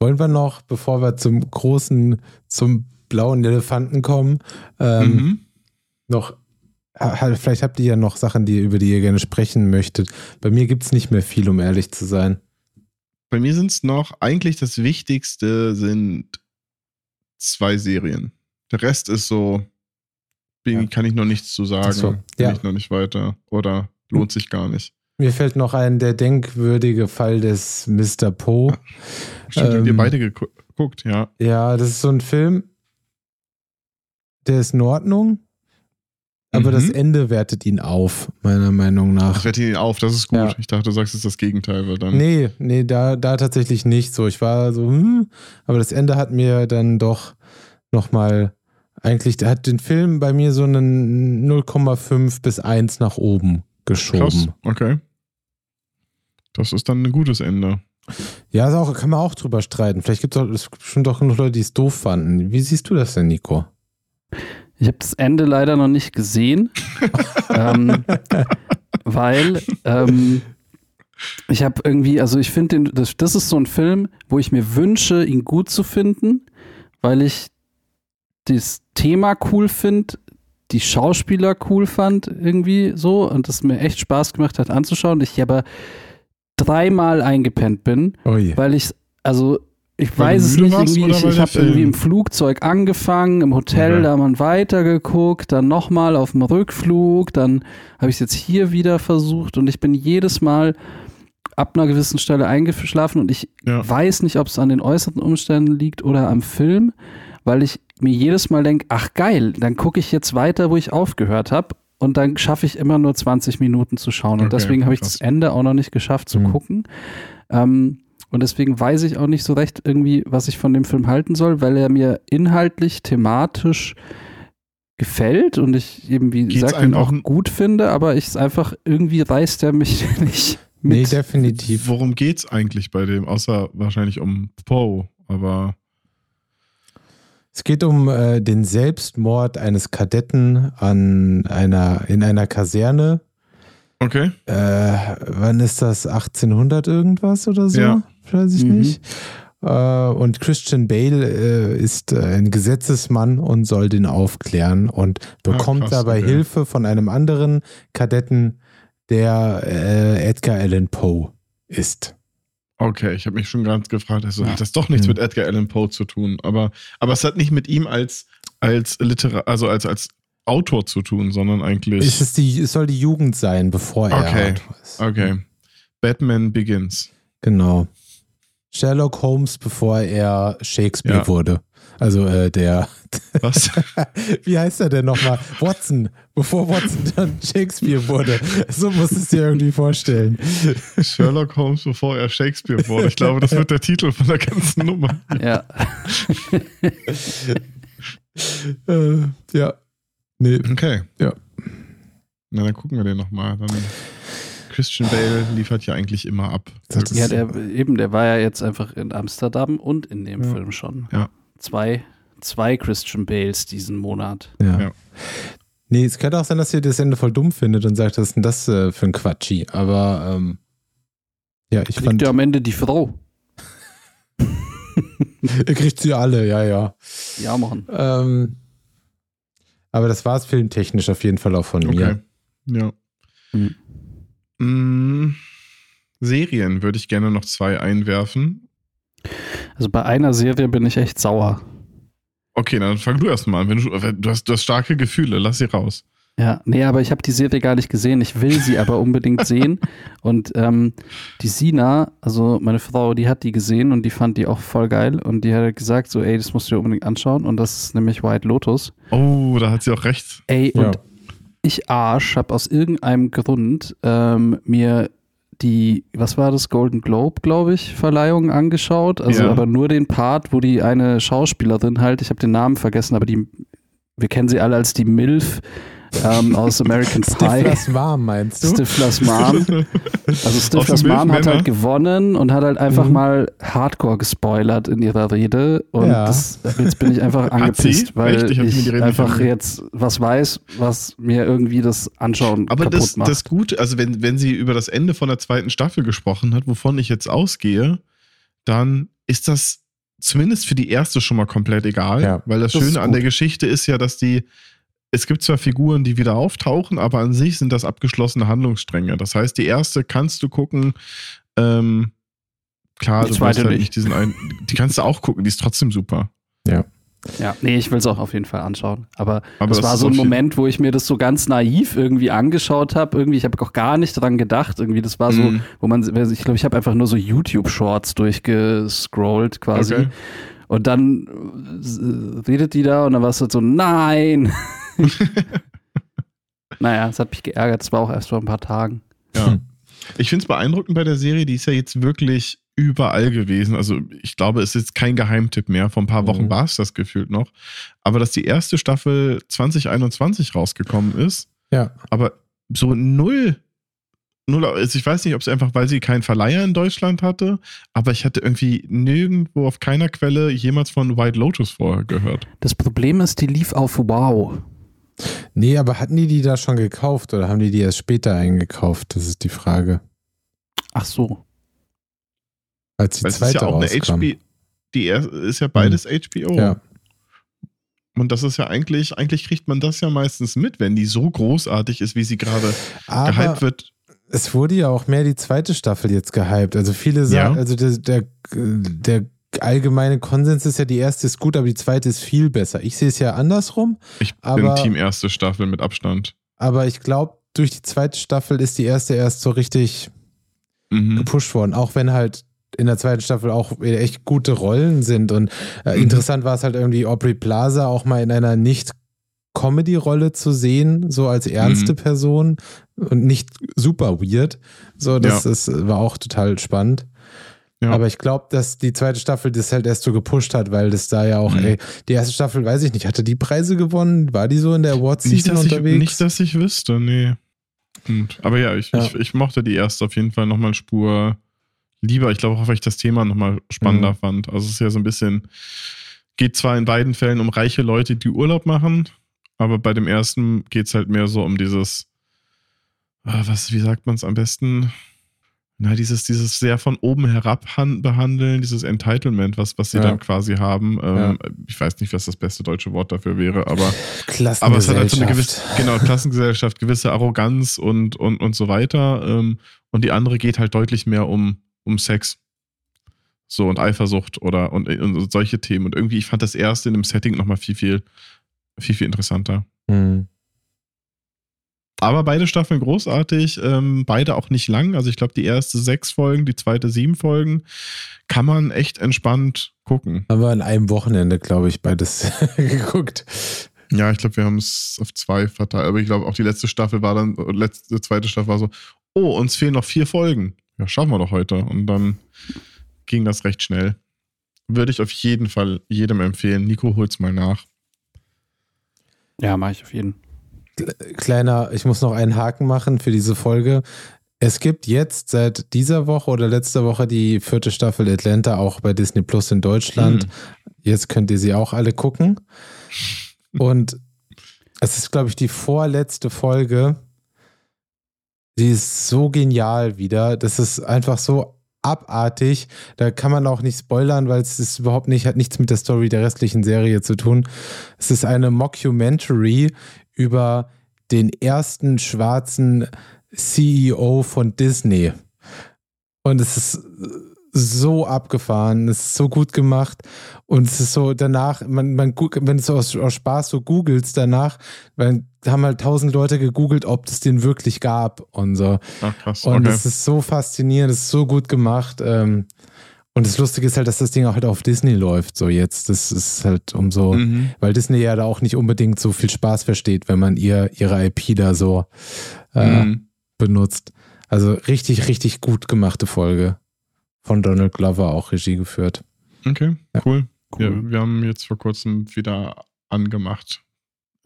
Wollen wir noch, bevor wir zum großen, zum blauen Elefanten kommen, ähm, mhm. noch, vielleicht habt ihr ja noch Sachen, die, über die ihr gerne sprechen möchtet. Bei mir gibt es nicht mehr viel, um ehrlich zu sein. Bei mir sind es noch, eigentlich das Wichtigste sind zwei Serien. Der Rest ist so, bin, ja. kann ich noch nichts zu sagen. So, ja. Bin ich noch nicht weiter. Oder lohnt sich gar nicht. Mir fällt noch ein, der denkwürdige Fall des Mr. Poe. Stimmt, ähm, ihr beide geguckt, ja. Ja, das ist so ein Film, der ist in Ordnung. Aber mhm. das Ende wertet ihn auf, meiner Meinung nach. Das wertet ihn auf, das ist gut. Ja. Ich dachte, du sagst jetzt das Gegenteil, weil dann. Nee, nee, da, da tatsächlich nicht so. Ich war so, hm, aber das Ende hat mir dann doch nochmal, eigentlich, der hat den Film bei mir so einen 0,5 bis 1 nach oben geschoben. Krass, okay. Das ist dann ein gutes Ende. Ja, auch, kann man auch drüber streiten. Vielleicht gibt es bestimmt auch noch Leute, die es doof fanden. Wie siehst du das denn, Nico? Ich habe das Ende leider noch nicht gesehen, *laughs* ähm, weil ähm, ich habe irgendwie, also ich finde, das, das ist so ein Film, wo ich mir wünsche, ihn gut zu finden, weil ich das Thema cool finde, die Schauspieler cool fand, irgendwie so, und es mir echt Spaß gemacht hat anzuschauen. Ich aber dreimal eingepennt bin, Oh weil ich, also ich Weil weiß es nicht, warst irgendwie, ich, ich habe irgendwie Film- im Flugzeug angefangen, im Hotel, Okay. da man weitergeguckt, dann nochmal auf dem Rückflug, dann habe ich es jetzt hier wieder versucht und ich bin jedes Mal ab einer gewissen Stelle eingeschlafen und ich Ja. weiß nicht, ob es an den äußeren Umständen liegt oder am Film, weil ich mir jedes Mal denke, ach geil, dann gucke ich jetzt weiter, wo ich aufgehört habe und dann schaffe ich immer nur 20 Minuten zu schauen und Okay, deswegen habe ich das Ende auch noch nicht geschafft zu Mhm. gucken. Ähm, und deswegen weiß ich auch nicht so recht irgendwie, was ich von dem Film halten soll, weil er mir inhaltlich, thematisch gefällt und ich eben, wie Geht's gesagt, ihn auch- gut finde, aber ich es einfach, irgendwie reißt er mich *laughs* nicht mit. Nee, definitiv. Worum geht's eigentlich bei dem? Außer wahrscheinlich um Poe, aber Es geht um äh, den Selbstmord eines Kadetten an einer, in einer Kaserne. okay. Äh, wann ist das? 1800 irgendwas oder so? Ja. Weiß ich Mhm. nicht. Äh, und Christian Bale äh, ist äh, ein Gesetzesmann und soll den aufklären und bekommt Ah, krass, dabei okay. Hilfe von einem anderen Kadetten, der Edgar Allan Poe ist. Okay, ich habe mich schon ganz gefragt, also Ja. hat das doch nichts Hm. mit Edgar Allan Poe zu tun, aber, aber es hat nicht mit ihm als, als Literar, also als, als Autor zu tun, sondern eigentlich. Es, ist die, es soll die Jugend sein, bevor er Okay. Autor ist. okay. Batman Begins. Genau. Sherlock Holmes, bevor er Shakespeare Ja. wurde. Also äh, der, *laughs* Was? *laughs* wie heißt er denn nochmal? Watson, bevor Watson dann Shakespeare wurde. So musst du es dir irgendwie vorstellen. Sherlock Holmes, bevor er Shakespeare wurde. Ich glaube, das wird der Titel von der ganzen Nummer. Ja. *laughs* Äh, ja. Nee. Okay. Ja. Na, dann gucken wir den nochmal. Dann Christian Bale liefert ja eigentlich immer ab. Das Ja, der eben, der war ja jetzt einfach in Amsterdam und in dem Ja. Film schon. Ja. Zwei, zwei Christian Bales diesen Monat. Ja. Ja. Nee, es könnte auch sein, dass ihr das Ende voll dumm findet und sagt, was ist denn das äh, für ein Quatschi? Aber ähm, ja, ich Liegt fand, ja am Ende die Frau. *laughs* ihr kriegt sie alle, ja, ja. Ja, machen. Ähm, aber das war es filmtechnisch auf jeden Fall auch von Okay. mir. Ja. Hm. Mm, Serien würde ich gerne noch zwei einwerfen. Also bei einer Serie bin ich echt sauer. Okay, dann fang du erst mal an. Wenn du, du, hast, du hast starke Gefühle, lass sie raus. Ja, nee, aber ich habe die Serie gar nicht gesehen. Ich will sie aber unbedingt *laughs* sehen. Und ähm, die Sina, also meine Frau, die hat die gesehen und die fand die auch voll geil. Und die hat gesagt, so, ey, das musst du dir unbedingt anschauen. Und das ist nämlich White Lotus. Oh, da hat sie auch recht. Ey, Ja. und ich Arsch habe aus irgendeinem Grund ähm, mir die, was war das, Golden Globe, glaube ich, Verleihung angeschaut. Also Ja. aber nur den Part, wo die eine Schauspielerin halt, ich habe den Namen vergessen, aber die, wir kennen sie alle als die MILF ähm, aus American Pie. Stiflers warm, meinst du? Stiflers Mom. Also Stiflers dem Mom hat halt gewonnen und hat halt einfach Mhm. mal Hardcore gespoilert in ihrer Rede. Und Ja. das, jetzt bin ich einfach *laughs* angepisst, weil Echt? Ich ich, einfach jetzt was weiß, was mir irgendwie das Anschauen Aber kaputt das, macht. das Gute, also wenn, wenn sie über das Ende von der zweiten Staffel gesprochen hat, wovon ich jetzt ausgehe, dann ist das zumindest für die erste schon mal komplett egal. Ja, weil das, das Schöne an gut. der Geschichte ist ja, dass die, es gibt zwar Figuren, die wieder auftauchen, aber an sich sind das abgeschlossene Handlungsstränge. Das heißt, die erste kannst du gucken, ähm, klar, Die du zweite weißt halt nicht. diesen einen, die kannst du auch gucken, die ist trotzdem super. ja, nee, ich will es auch auf jeden Fall anschauen. Aber, Aber das, das war so ein Moment, wo ich mir das so ganz naiv irgendwie angeschaut habe. Irgendwie, ich habe auch gar nicht dran gedacht. Irgendwie, das war so, Mhm. wo man, ich glaube, ich habe einfach nur so YouTube-Shorts durchgescrollt quasi. Okay. Und dann äh, redet die da und dann war es halt so, nein. *laughs* naja, es hat mich geärgert. Es war auch erst vor ein paar Tagen. Ja. Ich finde es beeindruckend bei der Serie, die ist ja jetzt wirklich überall gewesen. Also ich glaube, es ist jetzt kein Geheimtipp mehr. Vor ein paar Wochen Mhm. war es das gefühlt noch. Aber dass die erste Staffel 2021 rausgekommen ist, Ja. aber so null, null, also ich weiß nicht, ob es einfach, weil sie keinen Verleiher in Deutschland hatte, aber ich hatte irgendwie nirgendwo auf keiner Quelle jemals von White Lotus vorher gehört. Das Problem ist, die lief auf Wow. Nee, aber hatten die die da schon gekauft oder haben die die erst später eingekauft? Das ist die Frage. Ach so. Als die Weil zweite ist ja auch rauskam. eine HBO, die er- ist ja beides HBO. Ja. Und das ist ja eigentlich, eigentlich kriegt man das ja meistens mit, wenn die so großartig ist, wie sie gerade gehypt wird. es wurde ja auch mehr die zweite Staffel jetzt gehypt. Also viele sagen, Ja. also der, der, der allgemeine Konsens ist ja, die erste ist gut, aber die zweite ist viel besser. Ich sehe es ja andersrum, Ich aber- bin Team erste Staffel mit Abstand. aber ich glaube, durch die zweite Staffel ist die erste erst so richtig Mhm. gepusht worden, auch wenn halt in der zweiten Staffel auch echt gute Rollen sind. Und äh, Mhm. interessant war es halt irgendwie, Aubrey Plaza auch mal in einer nicht Comedy-Rolle zu sehen, so als ernste Mhm. Person und nicht super weird. So, das Ja. ist, war auch total spannend. Ja. Aber ich glaube, dass die zweite Staffel das halt erst so gepusht hat, weil das da ja auch, Mhm. ey, die erste Staffel, weiß ich nicht, hatte die Preise gewonnen? War die so in der Awards-Season dass, ich, unterwegs? nicht, dass ich wüsste, nee. Und, aber ja, ich, Ja. Ich, ich mochte die erste auf jeden Fall nochmal Spur lieber. Ich glaube auch, weil ich das Thema nochmal spannender Mhm. fand. Also es ist ja so ein bisschen, geht zwar in beiden Fällen um reiche Leute, die Urlaub machen, aber bei dem ersten geht es halt mehr so um dieses, ah, was, wie sagt man es am besten? Na, dieses, dieses sehr von oben herab han- behandeln, dieses Entitlement, was, was sie Ja. dann quasi haben. Ähm, Ich weiß nicht, was das beste deutsche Wort dafür wäre, aber *laughs* aber es hat halt so eine gewisse, genau, Klassengesellschaft, gewisse Arroganz und, und, und so weiter. Ähm, und die andere geht halt deutlich mehr um, um Sex. So und Eifersucht oder und, und solche Themen. Und irgendwie, ich fand das erste in dem Setting nochmal viel, viel, viel, viel interessanter. Hm. Aber beide Staffeln großartig, ähm, beide auch nicht lang. Also ich glaube, die erste sechs Folgen, die zweite sieben Folgen, kann man echt entspannt gucken. Haben wir an einem Wochenende, glaube ich, beides *laughs* geguckt. Ja, ich glaube, wir haben es auf zwei verteilt. Aber ich glaube, auch die letzte Staffel war dann, letzte, zweite Staffel war so, oh, uns fehlen noch vier Folgen. Ja, schaffen wir doch heute. Und dann ging das recht schnell. Würde ich auf jeden Fall jedem empfehlen. Nico, hol's mal nach. Ja, mache ich auf jeden. Kleiner, ich muss noch einen Haken machen für diese Folge. Es gibt jetzt seit dieser Woche oder letzter Woche die vierte Staffel Atlanta auch bei Disney Plus in Deutschland. Hm. Jetzt könnt ihr sie auch alle gucken. Und es ist, glaube ich, die vorletzte Folge. Die ist so genial wieder. Das ist einfach so abartig. Da kann man auch nicht spoilern, weil es ist überhaupt nicht, hat nichts mit der Story der restlichen Serie zu tun. Es ist eine Mockumentary über den ersten schwarzen CEO von Disney. Und es ist so abgefahren, es ist so gut gemacht und es ist so danach, man, man wenn du es aus, aus Spaß so googelst danach, weil haben halt tausend Leute gegoogelt, ob es den wirklich gab und so. Ach, krass. Und Okay. es ist so faszinierend, es ist so gut gemacht. Ähm, und das Lustige ist halt, dass das Ding auch halt auf Disney läuft, so jetzt. Das ist halt umso, Mhm. weil Disney ja da auch nicht unbedingt so viel Spaß versteht, wenn man ihr ihre IP da so äh, Mhm. benutzt. Also richtig, richtig gut gemachte Folge. Von Donald Glover auch Regie geführt. Okay, Ja. cool. Cool. Ja, wir haben jetzt vor kurzem wieder angemacht.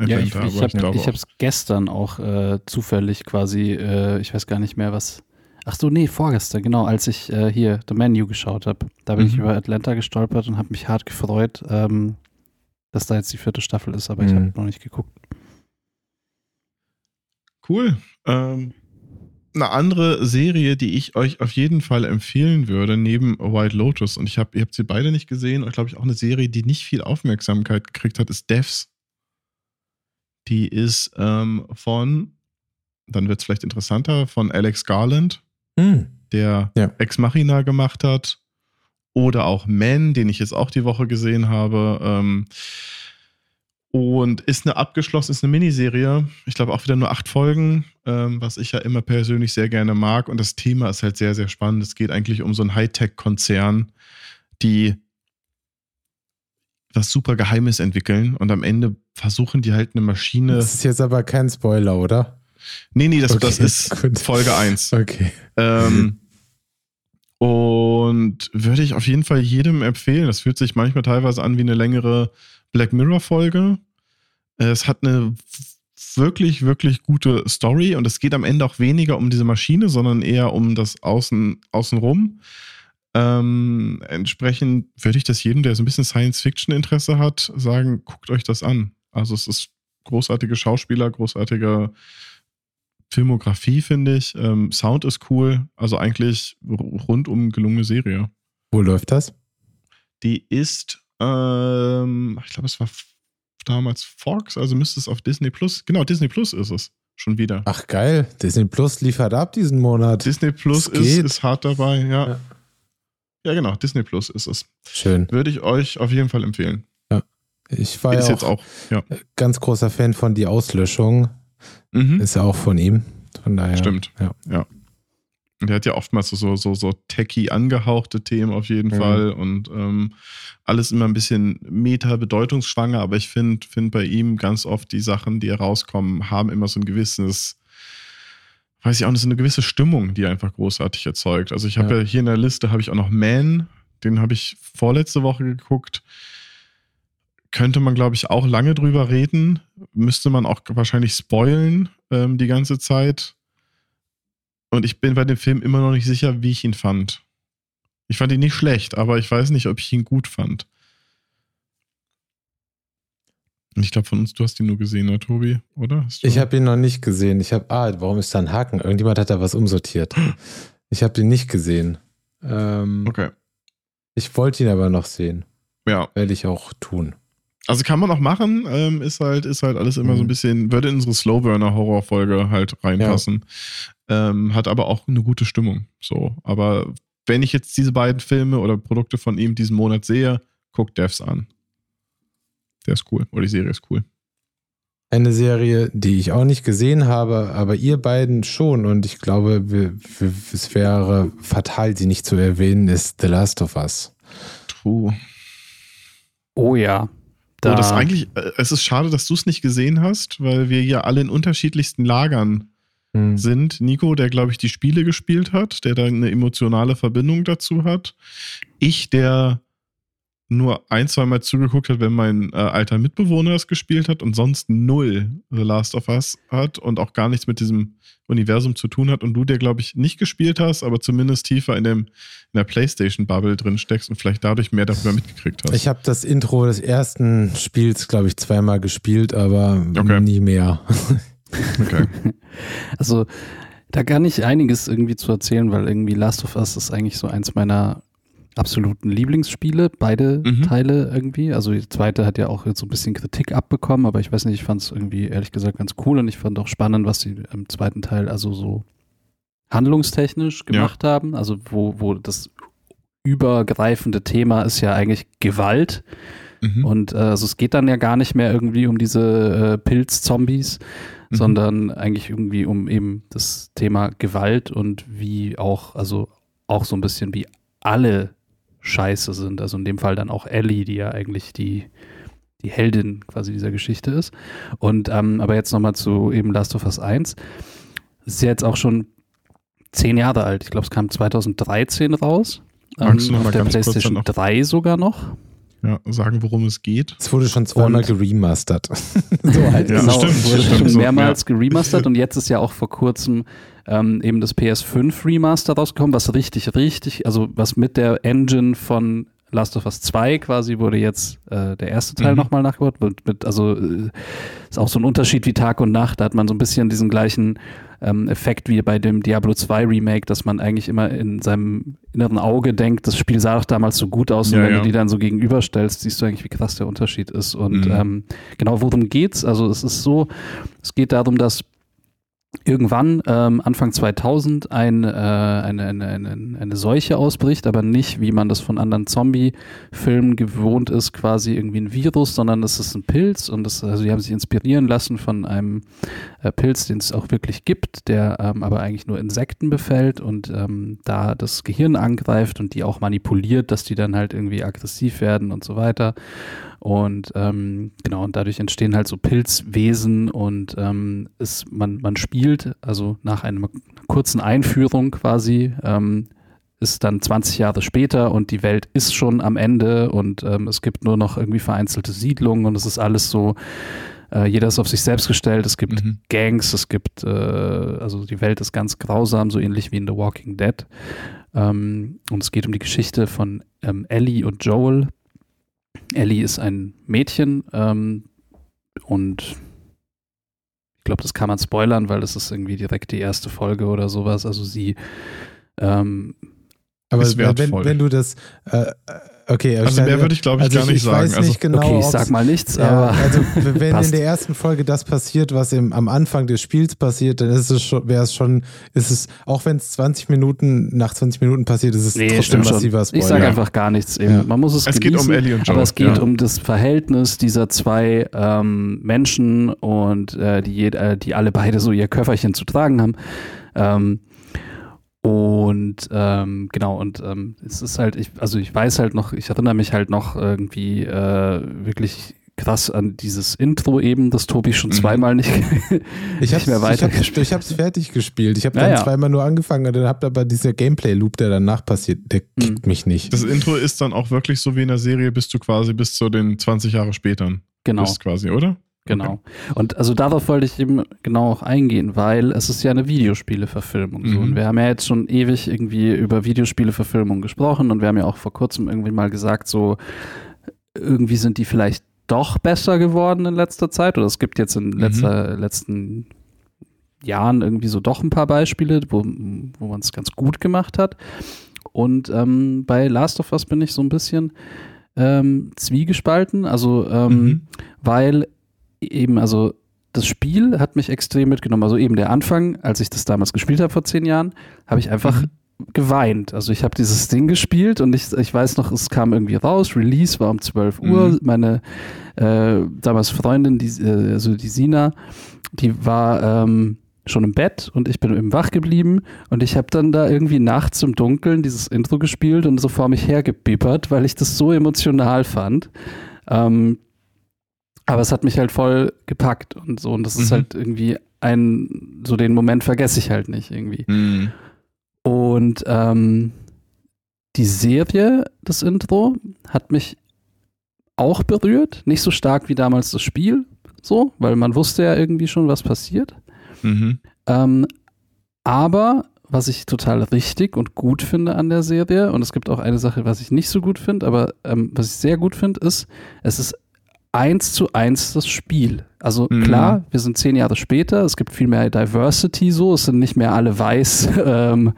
Ja, ich, ich aber habe ich es gestern auch äh, zufällig quasi, äh, ich weiß gar nicht mehr was. Ach so, nee, vorgestern, genau, als ich äh, hier The Menu geschaut habe. Da bin ich Mhm. über Atlanta gestolpert und habe mich hart gefreut, ähm, dass da jetzt die vierte Staffel ist, aber ich Mhm. habe noch nicht geguckt. Cool. Ähm, eine andere Serie, die ich euch auf jeden Fall empfehlen würde, neben White Lotus, und ich habe, ihr habt sie beide nicht gesehen, und glaube ich auch eine Serie, die nicht viel Aufmerksamkeit gekriegt hat, ist Devs. Die ist ähm, von, dann wird es vielleicht interessanter, von Alex Garland, Hm. der Ja. Ex Machina gemacht hat. Oder auch Man, den ich jetzt auch die Woche gesehen habe. Ähm, und ist eine abgeschlossen, ist eine Miniserie. Ich glaube auch wieder nur acht Folgen, ähm, was ich ja immer persönlich sehr gerne mag. Und das Thema ist halt sehr, sehr spannend. Es geht eigentlich um so einen Hightech-Konzern, die was super Geheimes entwickeln und am Ende versuchen die halt eine Maschine. Das ist jetzt aber kein Spoiler, oder? Nee, nee, das, Okay, das ist *laughs* gut. Folge 1. Okay. Ähm, und würde ich auf jeden Fall jedem empfehlen. Das fühlt sich manchmal teilweise an wie eine längere Black Mirror-Folge. Es hat eine wirklich, wirklich gute Story und es geht am Ende auch weniger um diese Maschine, sondern eher um das Außen, Außenrum. Ähm, entsprechend würde ich das jedem, der so ein bisschen Science-Fiction-Interesse hat, sagen, guckt euch das an. Also es ist großartige Schauspieler, großartige Filmografie, finde ich. Ähm, Sound ist cool. Also eigentlich rundum gelungene Serie. Wo läuft das? Die ist, ähm, ich glaube, es war damals Fox, also müsste es auf Disney Plus. Genau, Disney Plus ist es. Schon wieder. Ach geil, Disney Plus liefert ab diesen Monat. Disney Plus ist, ist, hart dabei, ja. ja. ja. genau, Disney Plus ist es. Schön. Würde ich euch auf jeden Fall empfehlen. Ja. Ich war ist ja auch, auch ja. ganz großer Fan von Die Auslöschung. Mhm. Ist ja auch von ihm. Von daher. Stimmt. Ja. ja. Und der hat ja oftmals so, so, so techy angehauchte Themen auf jeden mhm. Fall und ähm, alles immer ein bisschen meta-bedeutungsschwanger, aber ich finde find bei ihm ganz oft die Sachen, die herauskommen, haben immer so ein gewisses, weiß ich auch nicht, so eine gewisse Stimmung, die einfach großartig erzeugt. Also ich habe ja. ja. hier in der Liste habe ich auch noch Man, den habe ich vorletzte Woche geguckt. Könnte man, glaube ich, auch lange drüber reden. Müsste man auch wahrscheinlich spoilen ähm, die ganze Zeit. Und ich bin bei dem Film immer noch nicht sicher, wie ich ihn fand. Ich fand ihn nicht schlecht, aber ich weiß nicht, ob ich ihn gut fand. Ich glaube, von uns, du hast ihn nur gesehen, ne, Tobi, oder? Ich habe ihn noch nicht gesehen. Ich habe, ah, warum ist da ein Haken? Irgendjemand hat da was umsortiert. *gasps* Ich habe ihn nicht gesehen. Ähm, okay. Ich wollte ihn aber noch sehen. Ja. Werde ich auch tun. Also kann man auch machen, ähm, ist halt, ist halt alles immer mhm. so ein bisschen, würde in unsere Slowburner-Horrorfolge halt reinpassen. Ähm, hat aber auch eine gute Stimmung. So. Aber wenn ich jetzt diese beiden Filme oder Produkte von ihm diesen Monat sehe, guck Devs an. Der ist cool. Oder die Serie ist cool. Eine Serie, die ich auch nicht gesehen habe, aber ihr beiden schon. Und ich glaube, wir, wir, es wäre fatal, sie nicht zu erwähnen, ist The Last of Us. True. Oh ja. Da. Oh, das eigentlich, äh, es ist schade, dass du es nicht gesehen hast, weil wir ja alle in unterschiedlichsten Lagern hm. sind. Nico, der, glaube ich, die Spiele gespielt hat, der da eine emotionale Verbindung dazu hat. Ich, der nur ein, zwei Mal zugeguckt hat, wenn mein äh, alter Mitbewohner es gespielt hat und sonst null The Last of Us hat und auch gar nichts mit diesem Universum zu tun hat und du, der glaube ich nicht gespielt hast, aber zumindest tiefer in, dem, in der PlayStation-Bubble drin steckst und vielleicht dadurch mehr darüber mitgekriegt hast. Ich habe das Intro des ersten Spiels, glaube ich, zweimal gespielt, aber okay. nie mehr. *laughs* okay. *laughs* Also da kann ich einiges irgendwie zu erzählen, weil irgendwie Last of Us ist eigentlich so eins meiner absoluten Lieblingsspiele, beide mhm. Teile irgendwie. Also die zweite hat ja auch jetzt so ein bisschen Kritik abbekommen, aber ich weiß nicht, ich fand es irgendwie ehrlich gesagt ganz cool und ich fand auch spannend, was sie im zweiten Teil also so handlungstechnisch gemacht ja. haben. Also wo, wo das übergreifende Thema ist ja eigentlich Gewalt. Mhm. Und äh, also es geht dann ja gar nicht mehr irgendwie um diese äh, Pilz-Zombies, mhm. sondern eigentlich irgendwie um eben das Thema Gewalt und wie auch, also auch so ein bisschen wie alle scheiße sind. Also in dem Fall dann auch Ellie, die ja eigentlich die, die Heldin quasi dieser Geschichte ist. Und ähm, aber jetzt nochmal zu eben Last of Us 1. ist jetzt auch schon zehn Jahre alt. Ich glaube, es kam 2013 raus. Ähm, auf der PlayStation 3 sogar noch. Ja, sagen, worum es geht. Es wurde schon zweimal und geremastert. *laughs* so halt. Ja, genau, stimmt, es wurde stimmt, schon mehrmals so, ja. geremastert *laughs* und jetzt ist ja auch vor kurzem ähm, eben das PS5 Remaster rausgekommen, was richtig, richtig, also was mit der Engine von Last of Us 2 quasi wurde jetzt äh, der erste Teil mhm. nochmal nachgebaut. Mit, mit, also äh, ist auch so ein Unterschied wie Tag und Nacht. Da hat man so ein bisschen diesen gleichen ähm, Effekt wie bei dem Diablo 2 Remake, dass man eigentlich immer in seinem inneren Auge denkt, das Spiel sah doch damals so gut aus und ja, wenn ja. du die dann so gegenüberstellst, siehst du eigentlich, wie krass der Unterschied ist. Und mhm. ähm, genau worum geht's? Also es ist so, es geht darum, dass irgendwann ähm, Anfang 2000 ein, äh, eine, eine, eine, eine Seuche ausbricht, aber nicht, wie man das von anderen Zombie-Filmen gewohnt ist, quasi irgendwie ein Virus, sondern es ist ein Pilz und das, also die haben sich inspirieren lassen von einem äh, Pilz, den es auch wirklich gibt, der ähm, aber eigentlich nur Insekten befällt und ähm, da das Gehirn angreift und die auch manipuliert, dass die dann halt irgendwie aggressiv werden und so weiter. Und ähm, genau, und dadurch entstehen halt so Pilzwesen und ähm, ist, man, man spielt, also nach einer kurzen Einführung quasi, ähm, ist dann 20 Jahre später und die Welt ist schon am Ende und ähm, es gibt nur noch irgendwie vereinzelte Siedlungen und es ist alles so Äh, jeder ist auf sich selbst gestellt. Es gibt mhm. Gangs, es gibt, äh, also die Welt ist ganz grausam, so ähnlich wie in The Walking Dead. Ähm, und es geht um die Geschichte von ähm, Ellie und Joel. Ellie ist ein Mädchen ähm, und ich glaube, das kann man spoilern, weil das ist irgendwie direkt die erste Folge oder sowas. Also sie ähm, aber wenn, wenn, du das äh, Okay, also mehr würde ich glaube ich also gar nicht ich sagen. Weiß nicht also, genau, okay, ich sag mal nichts, ja, aber also wenn *laughs* in der ersten Folge das passiert, was im, am Anfang des Spiels passiert, dann ist es schon, wäre es schon, ist es auch wenn es 20 Minuten nach 20 Minuten passiert, ist es nee, trotzdem massiver Spoiler. Ich sage einfach gar nichts. Eben. Ja. Man muss es. Es genießen, geht um Ellie und Joe. Aber es geht ja. um das Verhältnis dieser zwei ähm, Menschen und äh, die, äh, die alle beide so ihr Köfferchen zu tragen haben. Ähm, und ähm, genau, und ähm, es ist halt, ich, also ich weiß halt noch, ich erinnere mich halt noch irgendwie äh, wirklich krass an dieses Intro eben, das Tobi schon mhm. zweimal nicht, *laughs* ich nicht mehr weiter Ich habe es fertig gespielt. Ich habe dann ja, ja. zweimal nur angefangen und dann habt aber dieser Gameplay-Loop, der danach passiert, der kickt mhm. mich nicht. Das Intro ist dann auch wirklich so wie in der Serie, bist du quasi bis zu den 20 Jahre später. Genau. Bist quasi, oder? Genau. Okay. Und also darauf wollte ich eben genau auch eingehen, weil es ist ja eine Videospieleverfilmung. Mhm. So. Und wir haben ja jetzt schon ewig irgendwie über Videospieleverfilmung gesprochen und wir haben ja auch vor kurzem irgendwie mal gesagt, so irgendwie sind die vielleicht doch besser geworden in letzter Zeit. Oder es gibt jetzt in letzter, mhm. letzten Jahren irgendwie so doch ein paar Beispiele, wo, wo man es ganz gut gemacht hat. Und ähm, bei Last of Us bin ich so ein bisschen ähm, zwiegespalten. Also, ähm, mhm. weil eben, also das Spiel hat mich extrem mitgenommen. Also eben der Anfang, als ich das damals gespielt habe vor zehn Jahren, habe ich einfach mhm. geweint. Also ich habe dieses Ding gespielt und ich, ich weiß noch, es kam irgendwie raus, Release war um 12 Uhr. Mhm. Meine äh, damals Freundin, die, äh, also die Sina, die war ähm, schon im Bett und ich bin eben wach geblieben und ich habe dann da irgendwie nachts im Dunkeln dieses Intro gespielt und so vor mich hergebippert, weil ich das so emotional fand. Ähm, aber es hat mich halt voll gepackt und so. Und das mhm. ist halt irgendwie ein, so den Moment vergesse ich halt nicht irgendwie. Mhm. Und ähm, die Serie, das Intro, hat mich auch berührt. Nicht so stark wie damals das Spiel, so, weil man wusste ja irgendwie schon, was passiert. Mhm. Ähm, aber was ich total richtig und gut finde an der Serie, und es gibt auch eine Sache, was ich nicht so gut finde, aber ähm, was ich sehr gut finde, ist, es ist eins zu eins das Spiel. Also mhm. klar, wir sind zehn Jahre später, es gibt viel mehr Diversity so, es sind nicht mehr alle weiß, *laughs* ähm,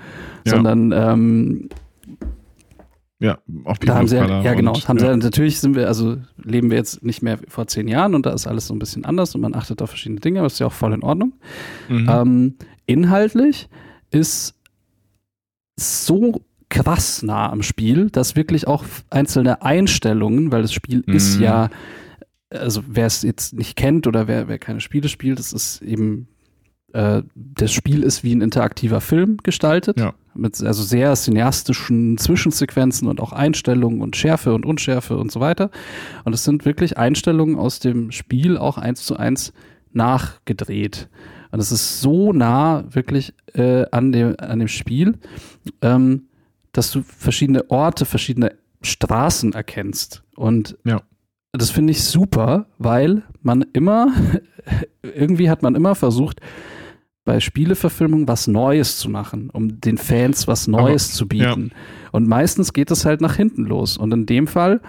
ja. sondern ähm, ja, auch da haben sie halt, ja genau, und, haben ja. sie natürlich sind wir, also leben wir jetzt nicht mehr vor zehn Jahren und da ist alles so ein bisschen anders und man achtet auf verschiedene Dinge, aber ist ja auch voll in Ordnung. Mhm. Ähm, inhaltlich ist so krass nah am Spiel, dass wirklich auch einzelne Einstellungen, weil das Spiel mhm. ist ja also wer es jetzt nicht kennt oder wer, wer keine Spiele spielt, das ist eben, äh, das Spiel ist wie ein interaktiver Film gestaltet. Ja. Mit also sehr cineastischen Zwischensequenzen und auch Einstellungen und Schärfe und Unschärfe und so weiter. Und es sind wirklich Einstellungen aus dem Spiel auch eins zu eins nachgedreht. Und es ist so nah wirklich äh, an, dem, an dem Spiel, ähm, dass du verschiedene Orte, verschiedene Straßen erkennst. Und ja das finde ich super, weil man immer, *laughs* irgendwie hat man immer versucht, bei Spieleverfilmungen was Neues zu machen, um den Fans was Neues aber, zu bieten. Ja. Und meistens geht es halt nach hinten los. Und in dem Fall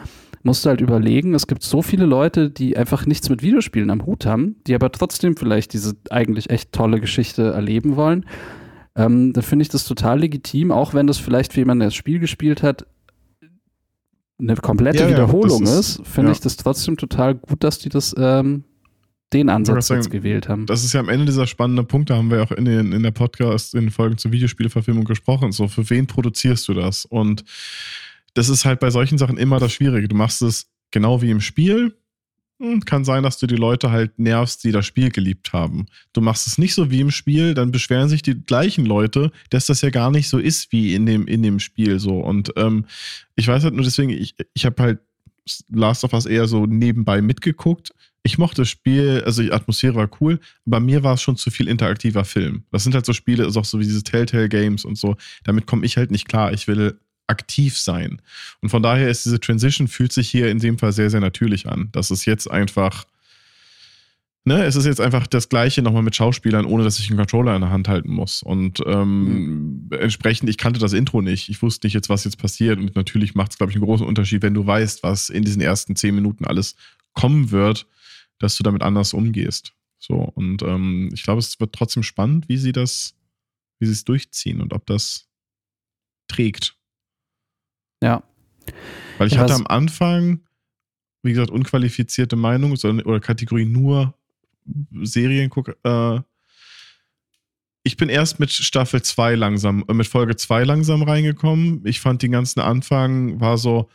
musst du halt überlegen, es gibt so viele Leute, die einfach nichts mit Videospielen am Hut haben, die aber trotzdem vielleicht diese eigentlich echt tolle Geschichte erleben wollen. Ähm, dann finde ich das total legitim, auch wenn das vielleicht für jemanden, der das Spiel gespielt hat, eine komplette ja, Wiederholung ja, ist, ist finde ja. ich das trotzdem total gut, dass die das ähm, den Ansatz sagen, jetzt gewählt haben. Das ist ja am Ende dieser spannende Punkt, da haben wir auch in, den, in der Podcast, in den Folgen zur Videospieleverfilmung gesprochen. So, für wen produzierst du das? Und das ist halt bei solchen Sachen immer das Schwierige. Du machst es genau wie im Spiel, kann sein, dass du die Leute halt nervst, die das Spiel geliebt haben. Du machst es nicht so wie im Spiel, dann beschweren sich die gleichen Leute, dass das ja gar nicht so ist wie in dem, in dem Spiel so. Und ähm, ich weiß halt nur deswegen, ich, ich habe halt Last of Us eher so nebenbei mitgeguckt. Ich mochte das Spiel, also die Atmosphäre war cool, aber mir war es schon zu viel interaktiver Film. Das sind halt so Spiele, ist auch so wie diese Telltale Games und so. Damit komme ich halt nicht klar. Ich will aktiv sein. Und von daher ist diese Transition fühlt sich hier in dem Fall sehr, sehr natürlich an. Das ist jetzt einfach ne, es ist jetzt einfach das Gleiche nochmal mit Schauspielern, ohne dass ich einen Controller in der Hand halten muss. Und ähm, mhm. entsprechend, ich kannte das Intro nicht. Ich wusste nicht jetzt, was jetzt passiert. Und natürlich macht es, glaube ich, einen großen Unterschied, wenn du weißt, was in diesen ersten zehn Minuten alles kommen wird, dass du damit anders umgehst. So, und ähm, ich glaube, es wird trotzdem spannend, wie sie das, wie sie es durchziehen und ob das trägt. Ja. Weil ich ja, hatte am Anfang, wie gesagt, unqualifizierte Meinung sondern, oder Kategorie nur Serien. Äh, ich bin erst mit Staffel 2 langsam, äh, mit Folge 2 langsam reingekommen. Ich fand den ganzen Anfang war so,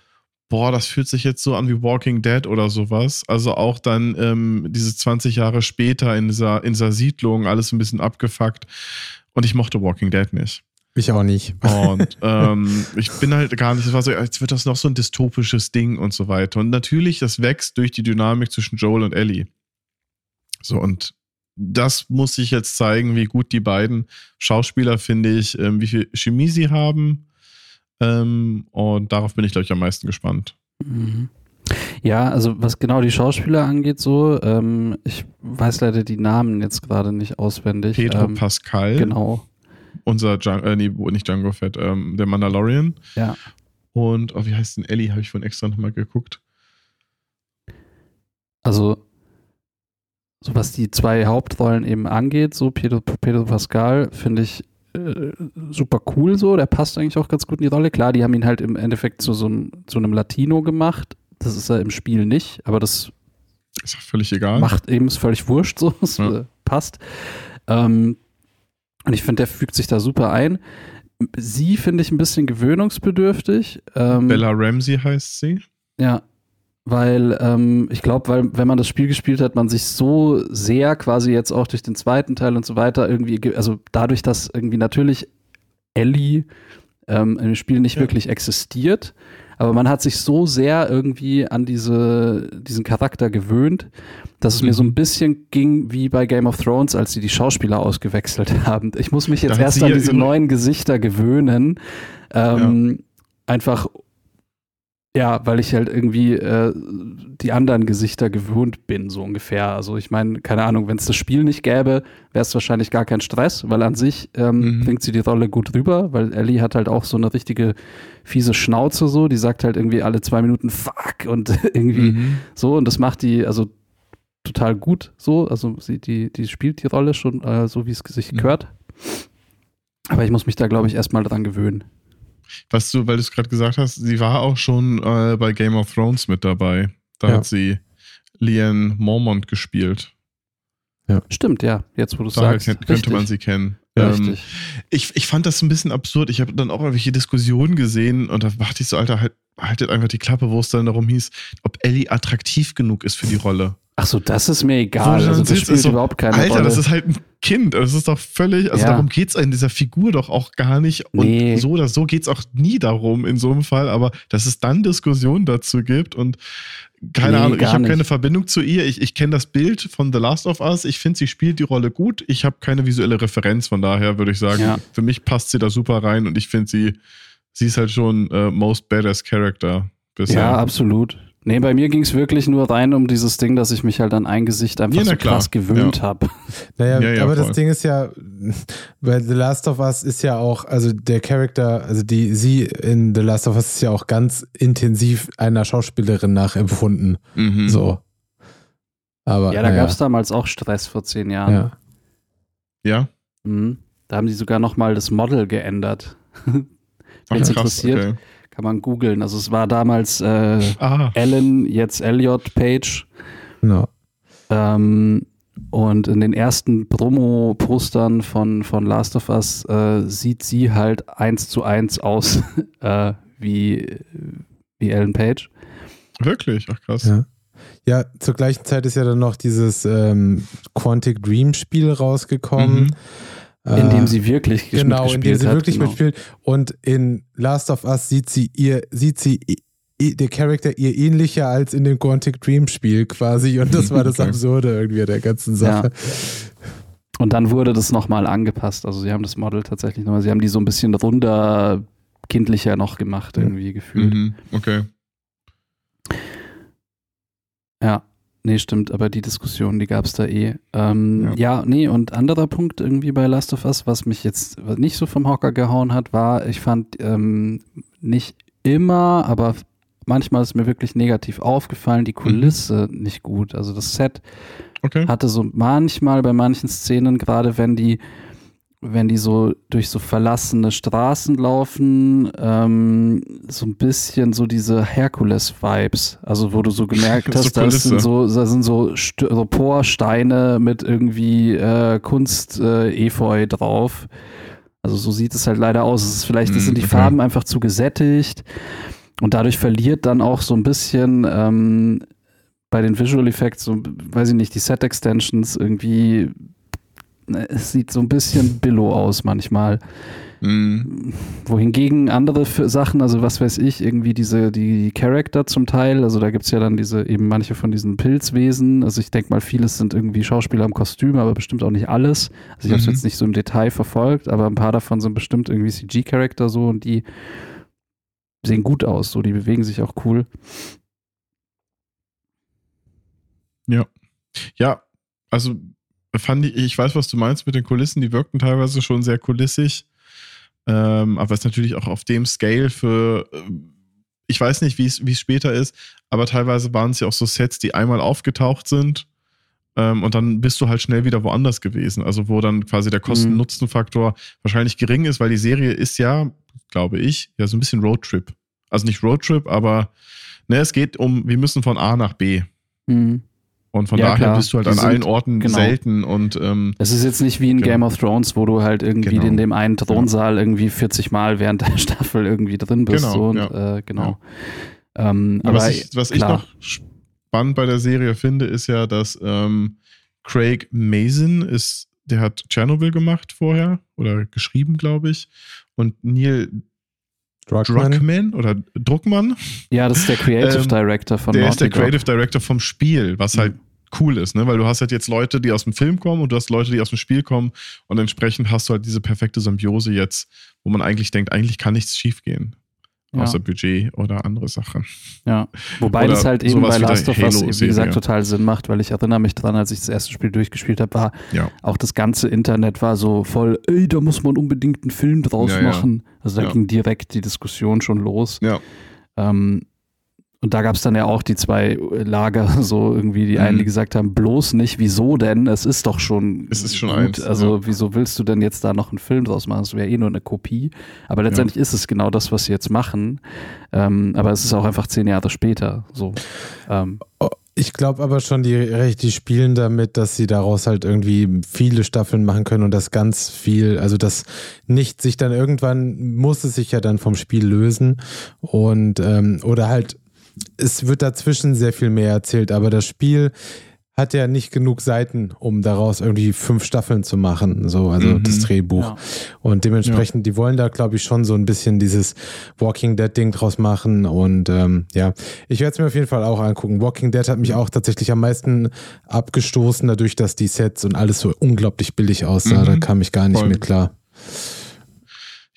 boah, das fühlt sich jetzt so an wie Walking Dead oder sowas. Also auch dann ähm, diese 20 Jahre später in dieser, in dieser Siedlung, alles ein bisschen abgefuckt. Und ich mochte Walking Dead nicht. Ich auch nicht. Und *laughs* ähm, ich bin halt gar nicht, es war so, jetzt wird das noch so ein dystopisches Ding und so weiter. Und natürlich, das wächst durch die Dynamik zwischen Joel und Ellie. So, und das muss sich jetzt zeigen, wie gut die beiden Schauspieler, finde ich, ähm, wie viel Chemie sie haben. Ähm, und darauf bin ich, glaube ich, am meisten gespannt. Mhm. Ja, also was genau die Schauspieler angeht, so, ähm, ich weiß leider die Namen jetzt gerade nicht auswendig. Pedro ähm, Pascal. Genau. Unser, Django, äh, nee, nicht Django Fett, ähm, der Mandalorian. Ja. Und, oh, wie heißt denn Ellie? Habe ich vorhin extra nochmal geguckt. Also, so was die zwei Hauptrollen eben angeht, so Pedro, Pedro Pascal, finde ich äh, super cool so. Der passt eigentlich auch ganz gut in die Rolle. Klar, die haben ihn halt im Endeffekt zu so einem, zu einem Latino gemacht. Das ist er im Spiel nicht, aber das ist völlig egal. Macht eben ist völlig wurscht so. *laughs* Es ja. Äh, passt. Ähm, und ich finde, der fügt sich da super ein. Sie finde ich ein bisschen gewöhnungsbedürftig. Ähm, Bella Ramsey heißt sie. Ja, weil ähm, ich glaube, weil wenn man das Spiel gespielt hat, man sich so sehr quasi jetzt auch durch den zweiten Teil und so weiter irgendwie, also dadurch, dass irgendwie natürlich Ellie ähm, im Spiel nicht ja. wirklich existiert, aber man hat sich so sehr irgendwie an diese, diesen Charakter gewöhnt, dass es mhm. mir so ein bisschen ging wie bei Game of Thrones, als sie die Schauspieler ausgewechselt *laughs* haben. Ich muss mich jetzt erst an diese neuen Gesichter gewöhnen. Ähm, ja. Einfach ja, weil ich halt irgendwie äh, die anderen Gesichter gewöhnt bin, so ungefähr. Also ich meine, keine Ahnung, wenn es das Spiel nicht gäbe, wäre es wahrscheinlich gar kein Stress, weil an sich ähm, mhm. bringt sie die Rolle gut rüber, weil Ellie hat halt auch so eine richtige fiese Schnauze so, die sagt halt irgendwie alle zwei Minuten Fuck und *laughs* irgendwie mhm. so und das macht die also total gut so, also sie, die, die spielt die Rolle schon äh, so, wie es sich gehört. Aber ich muss mich da, glaube ich, erstmal dran gewöhnen. Was du, weil du es gerade gesagt hast, sie war auch schon äh, bei Game of Thrones mit dabei. Da ja. hat sie Liane Mormont gespielt. Ja. Stimmt, ja. Jetzt, wo du sagst. könnte richtig. man sie kennen. Ähm, ich, ich fand das ein bisschen absurd. Ich habe dann auch irgendwelche Diskussionen gesehen und da dachte ich so, Alter, halt, haltet einfach die Klappe, wo es dann darum hieß, ob Ellie attraktiv genug ist für die Rolle. Ach so, das ist mir egal. So, also das spielt so, überhaupt keine Alter, Rolle. das ist halt ein Kind. Das ist doch völlig, also ja. darum geht's in dieser Figur doch auch gar nicht. Und nee. so oder so geht's auch nie darum in so einem Fall. Aber dass es dann Diskussionen dazu gibt und keine nee, Ahnung, ich habe keine Verbindung zu ihr. Ich, ich kenne das Bild von The Last of Us. Ich finde, sie spielt die Rolle gut. Ich habe keine visuelle Referenz. Von daher würde ich sagen, ja. für mich passt sie da super rein und ich finde sie, sie ist halt schon uh, most badass Character bisher. Ja, absolut. Nee, bei mir ging es wirklich nur rein um dieses Ding, dass ich mich halt an ein Gesicht einfach ja, so krass gewöhnt ja. habe. Naja, ja, ja, aber voll. das Ding ist ja, bei The Last of Us ist ja auch, also der Charakter, also die, sie in The Last of Us ist ja auch ganz intensiv einer Schauspielerin nachempfunden. Mhm. So. Aber, ja, da naja. gab es damals auch Stress vor zehn Jahren. Ja. Ja? Mhm. Da haben die sogar nochmal das Model geändert. Ach, krass, interessiert. Okay kann man googeln. Also es war damals äh, Ellen, jetzt Elliot Page. No. Ähm, und in den ersten Promo-Postern von, von Last of Us äh, sieht sie halt eins zu eins aus *laughs* äh, wie, wie Ellen Page. Wirklich? Ach krass. Ja. ja. zur gleichen Zeit ist ja dann noch dieses ähm, Quantic Dream Spiel rausgekommen. Mhm in dem äh, sie wirklich genau, in dem sie hat, wirklich genau. mitspielt. Und in Last of Us sieht sie ihr, sieht sie der Charakter ihr ähnlicher als in dem Quantic Dream Spiel quasi. Und das war das *laughs* okay. Absurde irgendwie der ganzen Sache. Ja. Und dann wurde das nochmal angepasst. Also sie haben das Model tatsächlich nochmal, sie haben die so ein bisschen runder, kindlicher noch gemacht, irgendwie gefühlt. Mhm. Okay. Ja. Nee, stimmt, aber die Diskussion, die gab es da eh. Ähm, ja. ja. nee, und anderer Punkt irgendwie bei Last of Us, was mich jetzt nicht so vom Hocker gehauen hat, war, ich fand ähm, nicht immer, aber manchmal ist mir wirklich negativ aufgefallen, die Kulisse mhm. nicht gut. Also das Set okay. hatte so manchmal bei manchen Szenen, gerade wenn die wenn die so durch so verlassene Straßen laufen, ähm, so ein bisschen so diese Herkules-Vibes. Also wo du so gemerkt *laughs* hast, da sind so, da sind so, St so Porsteine mit irgendwie äh, Kunst-Efeu äh, drauf. Also so sieht es halt leider aus. Es ist vielleicht mm, sind die okay. Farben einfach zu gesättigt und dadurch verliert dann auch so ein bisschen ähm, bei den Visual Effects, so, weiß ich nicht, die Set Extensions irgendwie es sieht so ein bisschen billow aus manchmal. Mhm. Wohingegen andere Sachen, also was weiß ich, irgendwie diese, die Charakter zum Teil, also da gibt es ja dann diese, eben manche von diesen Pilzwesen, also ich denke mal, vieles sind irgendwie Schauspieler im Kostüm, aber bestimmt auch nicht alles. Also ich habe es mhm. jetzt nicht so im Detail verfolgt, aber ein paar davon sind bestimmt irgendwie CG-Charakter so und die sehen gut aus, so die bewegen sich auch cool. Ja. Ja, also fand ich, ich weiß, was du meinst mit den Kulissen, die wirkten teilweise schon sehr kulissig. Ähm, aber es ist natürlich auch auf dem Scale für, äh, ich weiß nicht, wie es später ist, aber teilweise waren es ja auch so Sets, die einmal aufgetaucht sind ähm, und dann bist du halt schnell wieder woanders gewesen. Also wo dann quasi der Kosten-Nutzen-Faktor mhm. wahrscheinlich gering ist, weil die Serie ist ja, glaube ich, ja so ein bisschen Roadtrip. Also nicht Roadtrip, aber ne, es geht um, wir müssen von A nach B. Mhm. Und von ja, daher klar. bist du halt an allen Orten genau. selten und ähm, es ist jetzt nicht wie in genau. Game of Thrones, wo du halt irgendwie genau. in dem einen Thronsaal irgendwie 40 Mal während der *laughs* Staffel irgendwie drin bist. Genau, so und, ja. äh, genau. Ja. Ähm, aber was, ich, was ich, noch spannend bei der Serie finde, ist ja, dass ähm, Craig Mason ist, der hat Chernobyl gemacht vorher oder geschrieben, glaube ich. Und Neil Druckmann. Druckmann oder Druckmann. Ja, das ist der Creative ähm, Director von Der Naughty ist der Creative Director vom Spiel, was halt mhm. cool ist, ne? Weil du hast halt jetzt Leute, die aus dem Film kommen und du hast Leute, die aus dem Spiel kommen und entsprechend hast du halt diese perfekte Symbiose jetzt, wo man eigentlich denkt, eigentlich kann nichts schiefgehen. Ja. Außer Budget oder andere Sachen. Ja, wobei oder das halt eben bei Last of Us, wie gesagt, total Sinn macht, weil ich erinnere mich dran, als ich das erste Spiel durchgespielt habe, war ja. auch das ganze Internet war so voll, ey, da muss man unbedingt einen Film draus ja, machen. Also da ging direkt die Diskussion schon los. Ja. Ähm, und da gab es dann ja auch die zwei Lager, *laughs* so irgendwie, die mhm. einen, die gesagt haben, bloß nicht, wieso denn? Es ist doch schon. Es ist schon gut. eins. Also, ja. wieso willst du denn jetzt da noch einen Film draus machen? Das wäre eh nur eine Kopie. Aber letztendlich ja. ist es genau das, was sie jetzt machen. Ähm, aber es ist auch einfach zehn Jahre später. So. Ähm. Oh, ich glaube aber schon, die, die spielen damit, dass sie daraus halt irgendwie viele Staffeln machen können und das ganz viel, also das nicht sich dann irgendwann muss es sich ja dann vom Spiel lösen und ähm, oder halt es wird dazwischen sehr viel mehr erzählt, aber das Spiel hat ja nicht genug Seiten, um daraus irgendwie fünf Staffeln zu machen, so, also mhm. das Drehbuch. Ja. Und dementsprechend, ja. die wollen da, glaube ich, schon so ein bisschen dieses Walking Dead-Ding draus machen. Und ähm, ja, ich werde es mir auf jeden Fall auch angucken. Walking Dead hat mich auch tatsächlich am meisten abgestoßen, dadurch, dass die Sets und alles so unglaublich billig aussah. Mhm. Da kam ich gar nicht Voll. mit klar.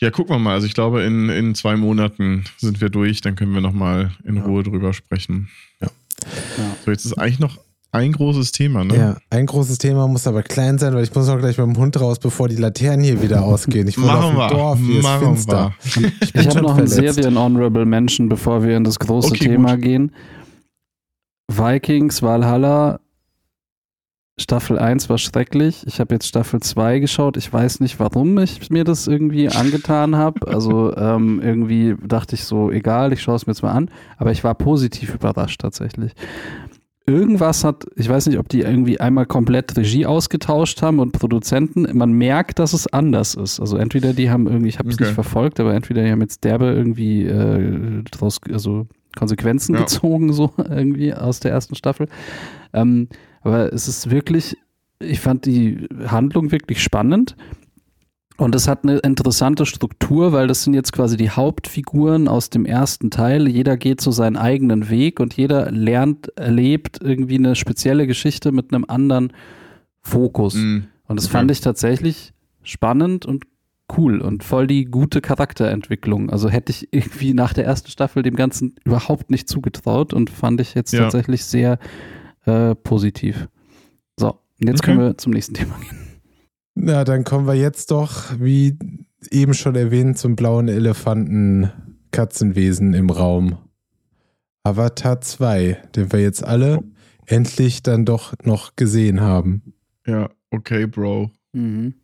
Ja, gucken wir mal. Also ich glaube, in, in zwei Monaten sind wir durch, dann können wir nochmal in ja. Ruhe drüber sprechen. Ja. ja. So, jetzt ist eigentlich noch ein großes Thema, ne? Ja, ein großes Thema muss aber klein sein, weil ich muss auch gleich mit dem Hund raus, bevor die Laternen hier wieder ausgehen. Ich wohne Machen auf dem Dorf, hier Machen ist finster. Ich, ich habe noch einen Serien-Honorable Menschen, bevor wir in das große okay, Thema gut. gehen. Vikings, Valhalla, Staffel 1 war schrecklich. Ich habe jetzt Staffel 2 geschaut. Ich weiß nicht, warum ich mir das irgendwie *laughs* angetan habe. Also ähm, irgendwie dachte ich so, egal, ich schaue es mir jetzt mal an. Aber ich war positiv überrascht tatsächlich. Irgendwas hat, ich weiß nicht, ob die irgendwie einmal komplett Regie ausgetauscht haben und Produzenten. Man merkt, dass es anders ist. Also entweder die haben irgendwie, ich habe es okay. nicht verfolgt, aber entweder die haben jetzt derbe irgendwie äh, draus, also Konsequenzen ja. gezogen, so *laughs* irgendwie aus der ersten Staffel. Ähm, aber es ist wirklich, ich fand die Handlung wirklich spannend. Und es hat eine interessante Struktur, weil das sind jetzt quasi die Hauptfiguren aus dem ersten Teil. Jeder geht so seinen eigenen Weg und jeder lernt, erlebt irgendwie eine spezielle Geschichte mit einem anderen Fokus. Mm, und das okay. fand ich tatsächlich spannend und cool und voll die gute Charakterentwicklung. Also hätte ich irgendwie nach der ersten Staffel dem Ganzen überhaupt nicht zugetraut und fand ich jetzt ja. tatsächlich sehr äh, positiv. So, jetzt okay. können wir zum nächsten Thema gehen. Na, dann kommen wir jetzt doch, wie eben schon erwähnt, zum blauen Elefanten Katzenwesen im Raum. Avatar 2, den wir jetzt alle endlich dann doch noch gesehen haben. Ja, okay, Bro. Mhm.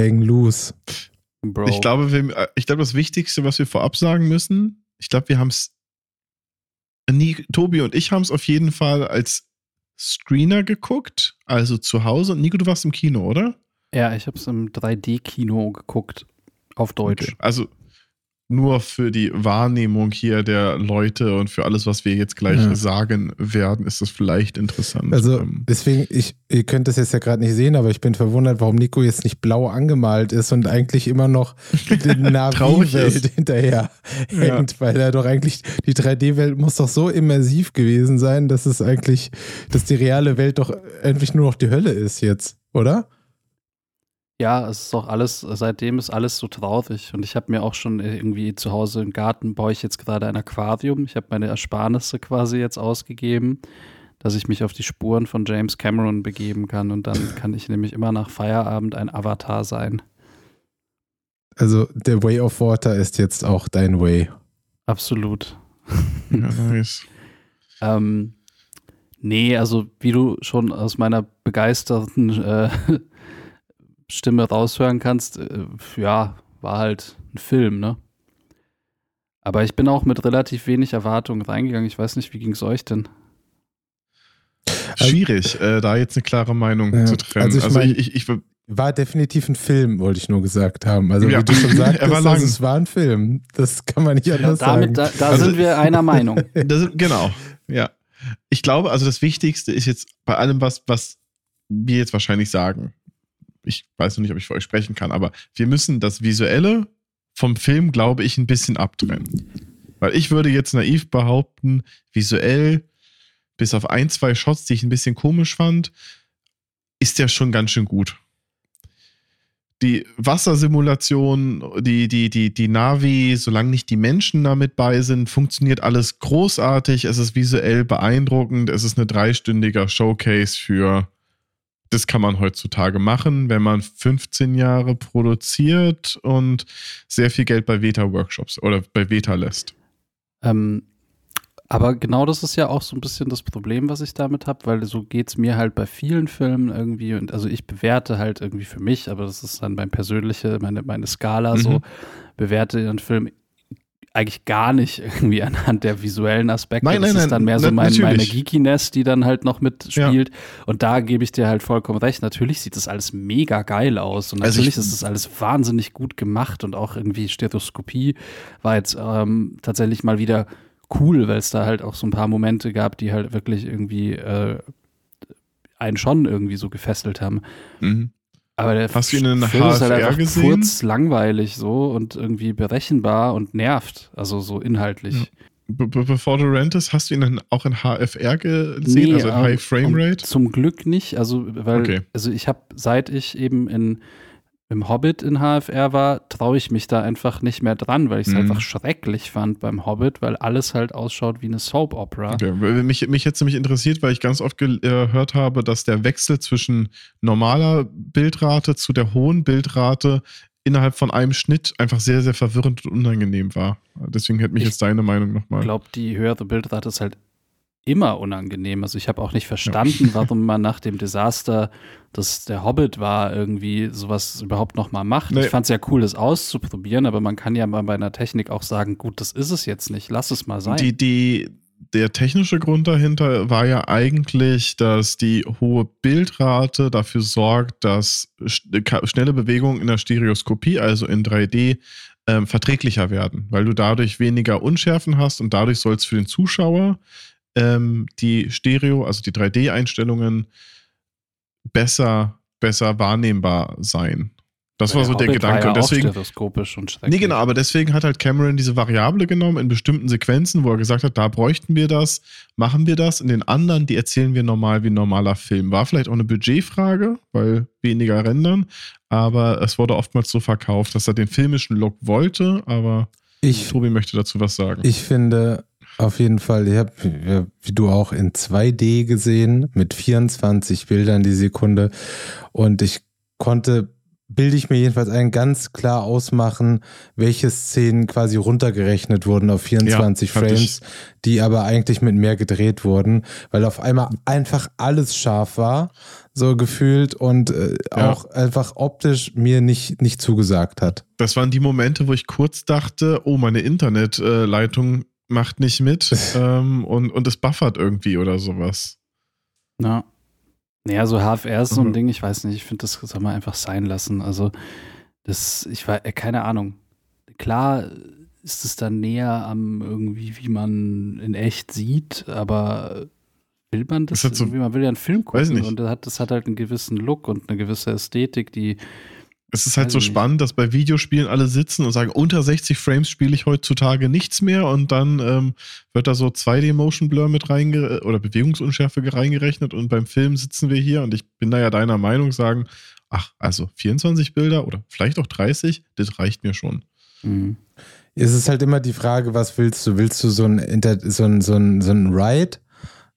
Hang loose. Bro. Ich glaube, wir, äh, ich glaube, das Wichtigste, was wir vorab sagen müssen, ich glaube, wir haben es. Tobi und ich haben es auf jeden Fall als Screener geguckt, also zu Hause. Und Nico, du warst im Kino, oder? Ja, ich habe es im 3D-Kino geguckt. Auf Deutsch. Okay. Also nur für die Wahrnehmung hier der Leute und für alles, was wir jetzt gleich ja. sagen werden, ist das vielleicht interessant. Also ähm, deswegen, ich, ihr könnt das jetzt ja gerade nicht sehen, aber ich bin verwundert, warum Nico jetzt nicht blau angemalt ist und eigentlich immer noch *laughs* die Navi-Welt hinterher hängt, ja. weil er doch eigentlich, die 3D-Welt muss doch so immersiv gewesen sein, dass es eigentlich, dass die reale Welt doch endlich nur noch die Hölle ist jetzt, oder? Ja, es ist auch alles, seitdem ist alles so traurig. Und ich habe mir auch schon irgendwie zu Hause im Garten baue ich jetzt gerade ein Aquarium. Ich habe meine Ersparnisse quasi jetzt ausgegeben, dass ich mich auf die Spuren von James Cameron begeben kann. Und dann kann ich nämlich immer nach Feierabend ein Avatar sein. Also der Way of Water ist jetzt auch dein Way. Absolut. Ja, *laughs* nice. ähm, nee, also wie du schon aus meiner begeisterten äh, Stimme raushören kannst, äh, ja, war halt ein Film, ne? Aber ich bin auch mit relativ wenig Erwartungen reingegangen. Ich weiß nicht, wie ging es euch denn? Schwierig, äh, da jetzt eine klare Meinung ja, zu trennen. Also ich, also mein, ich, ich, ich, war definitiv ein Film, wollte ich nur gesagt haben. Also ja. wie du schon *laughs* sagst, war also es war ein Film. Das kann man nicht anders ja, damit, sagen. Da, da also, sind wir einer Meinung. *laughs* Das, genau, ja. Ich glaube, also das Wichtigste ist jetzt bei allem, was, was wir jetzt wahrscheinlich sagen, ich weiß noch nicht, ob ich für euch sprechen kann, aber wir müssen das Visuelle vom Film, glaube ich, ein bisschen abtrennen. Weil ich würde jetzt naiv behaupten, visuell, bis auf ein, zwei Shots, die ich ein bisschen komisch fand, ist der schon ganz schön gut. Die Wassersimulation, die, die, die, die Navi, solange nicht die Menschen damit bei sind, funktioniert alles großartig. Es ist visuell beeindruckend. Es ist ein dreistündiger Showcase für das kann man heutzutage machen, wenn man 15 Jahre produziert und sehr viel Geld bei Veta-Workshops oder bei Veta lässt. Ähm, aber genau das ist ja auch so ein bisschen das Problem, was ich damit habe, weil so geht es mir halt bei vielen Filmen irgendwie und also ich bewerte halt irgendwie für mich, aber das ist dann mein persönliche, meine, meine Skala mhm. so, bewerte einen Film eigentlich gar nicht irgendwie *laughs* anhand der visuellen Aspekte. Nein, nein, das ist dann mehr so mein, meine Geekiness, die dann halt noch mitspielt. Ja. Und da gebe ich dir halt vollkommen recht. Natürlich sieht das alles mega geil aus und also natürlich ist das alles wahnsinnig gut gemacht und auch irgendwie Stethoskopie war jetzt ähm, tatsächlich mal wieder cool, weil es da halt auch so ein paar Momente gab, die halt wirklich irgendwie äh, einen schon irgendwie so gefesselt haben. Mhm. Aber der Hast du ihn in HFR ist halt einfach gesehen? kurz langweilig so und irgendwie berechenbar und nervt, also so inhaltlich. Ja. Be bevor du rentest, hast du ihn dann auch in HFR gesehen, nee, also in High Frame Rate? Zum Glück nicht, also weil okay. also ich habe seit ich eben in im Hobbit in HFR war, traue ich mich da einfach nicht mehr dran, weil ich es mhm. einfach schrecklich fand beim Hobbit, weil alles halt ausschaut wie eine Soap Opera. Okay. Mich, mich jetzt nämlich interessiert, weil ich ganz oft gehört habe, dass der Wechsel zwischen normaler Bildrate zu der hohen Bildrate innerhalb von einem Schnitt einfach sehr, sehr verwirrend und unangenehm war. Deswegen hätte mich ich jetzt deine Meinung nochmal. Ich glaube, die höhere Bildrate ist halt immer unangenehm. Also ich habe auch nicht verstanden, ja. warum man nach dem Desaster, das der Hobbit war, irgendwie sowas überhaupt noch mal macht. Nee. Ich fand es ja cool, das auszuprobieren, aber man kann ja mal bei einer Technik auch sagen, gut, das ist es jetzt nicht, lass es mal sein. Die, die, der technische Grund dahinter war ja eigentlich, dass die hohe Bildrate dafür sorgt, dass schnelle Bewegungen in der Stereoskopie, also in 3D, ähm, verträglicher werden, weil du dadurch weniger Unschärfen hast und dadurch soll es für den Zuschauer ähm, die Stereo, also die 3D-Einstellungen besser, besser wahrnehmbar sein. Das war so der, der Gedanke. Ja und deswegen, und nee, genau, aber deswegen hat halt Cameron diese Variable genommen in bestimmten Sequenzen, wo er gesagt hat, da bräuchten wir das, machen wir das. In den anderen, die erzählen wir normal wie ein normaler Film. War vielleicht auch eine Budgetfrage, weil weniger rendern, aber es wurde oftmals so verkauft, dass er den filmischen Look wollte, aber ich, Tobi möchte dazu was sagen. Ich finde, Auf jeden Fall. Ich habe, wie du auch, in 2D gesehen mit 24 Bildern die Sekunde. Und ich konnte bilde ich mir jedenfalls ein, ganz klar ausmachen, welche Szenen quasi runtergerechnet wurden auf 24 ja, Frames, die aber eigentlich mit mehr gedreht wurden, weil auf einmal einfach alles scharf war, so gefühlt und äh, ja. auch einfach optisch mir nicht, nicht zugesagt hat. Das waren die Momente, wo ich kurz dachte, oh, meine Internetleitung macht nicht mit *laughs* ähm, und, und es buffert irgendwie oder sowas. Ja. Naja, so HFR ist so ein mhm. Ding, ich weiß nicht, ich finde, das soll man einfach sein lassen. Also, das, ich war, äh, keine Ahnung. Klar ist es dann näher am irgendwie, wie man in echt sieht, aber will man das? das so, man will ja einen Film gucken und das hat, das hat halt einen gewissen Look und eine gewisse Ästhetik, die es ist halt so spannend, dass bei Videospielen alle sitzen und sagen, unter 60 Frames spiele ich heutzutage nichts mehr und dann ähm, wird da so 2D Motion Blur mit reingerechnet oder Bewegungsunschärfe reingerechnet und beim Film sitzen wir hier und ich bin da ja deiner Meinung, sagen, ach, also 24 Bilder oder vielleicht auch 30, das reicht mir schon. Mhm. Es ist halt immer die Frage, was willst du? Willst du so ein, so ein, so ein, so ein Ride?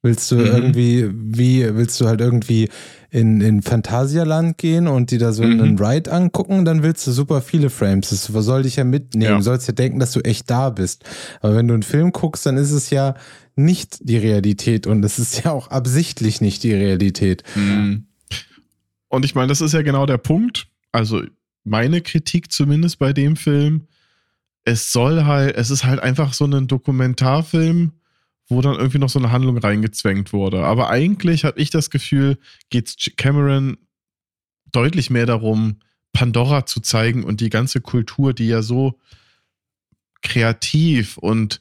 Willst du mhm. irgendwie, wie, willst du halt irgendwie in, in Phantasialand gehen und die da so mhm. einen Ride angucken, dann willst du super viele Frames. Das soll dich ja mitnehmen. Ja. Du sollst ja denken, dass du echt da bist. Aber wenn du einen Film guckst, dann ist es ja nicht die Realität und es ist ja auch absichtlich nicht die Realität. Mhm. Und ich meine, das ist ja genau der Punkt. Also meine Kritik zumindest bei dem Film, es soll halt, es ist halt einfach so ein Dokumentarfilm, wo dann irgendwie noch so eine Handlung reingezwängt wurde. Aber eigentlich habe ich das Gefühl, geht Cameron deutlich mehr darum, Pandora zu zeigen und die ganze Kultur, die ja so kreativ und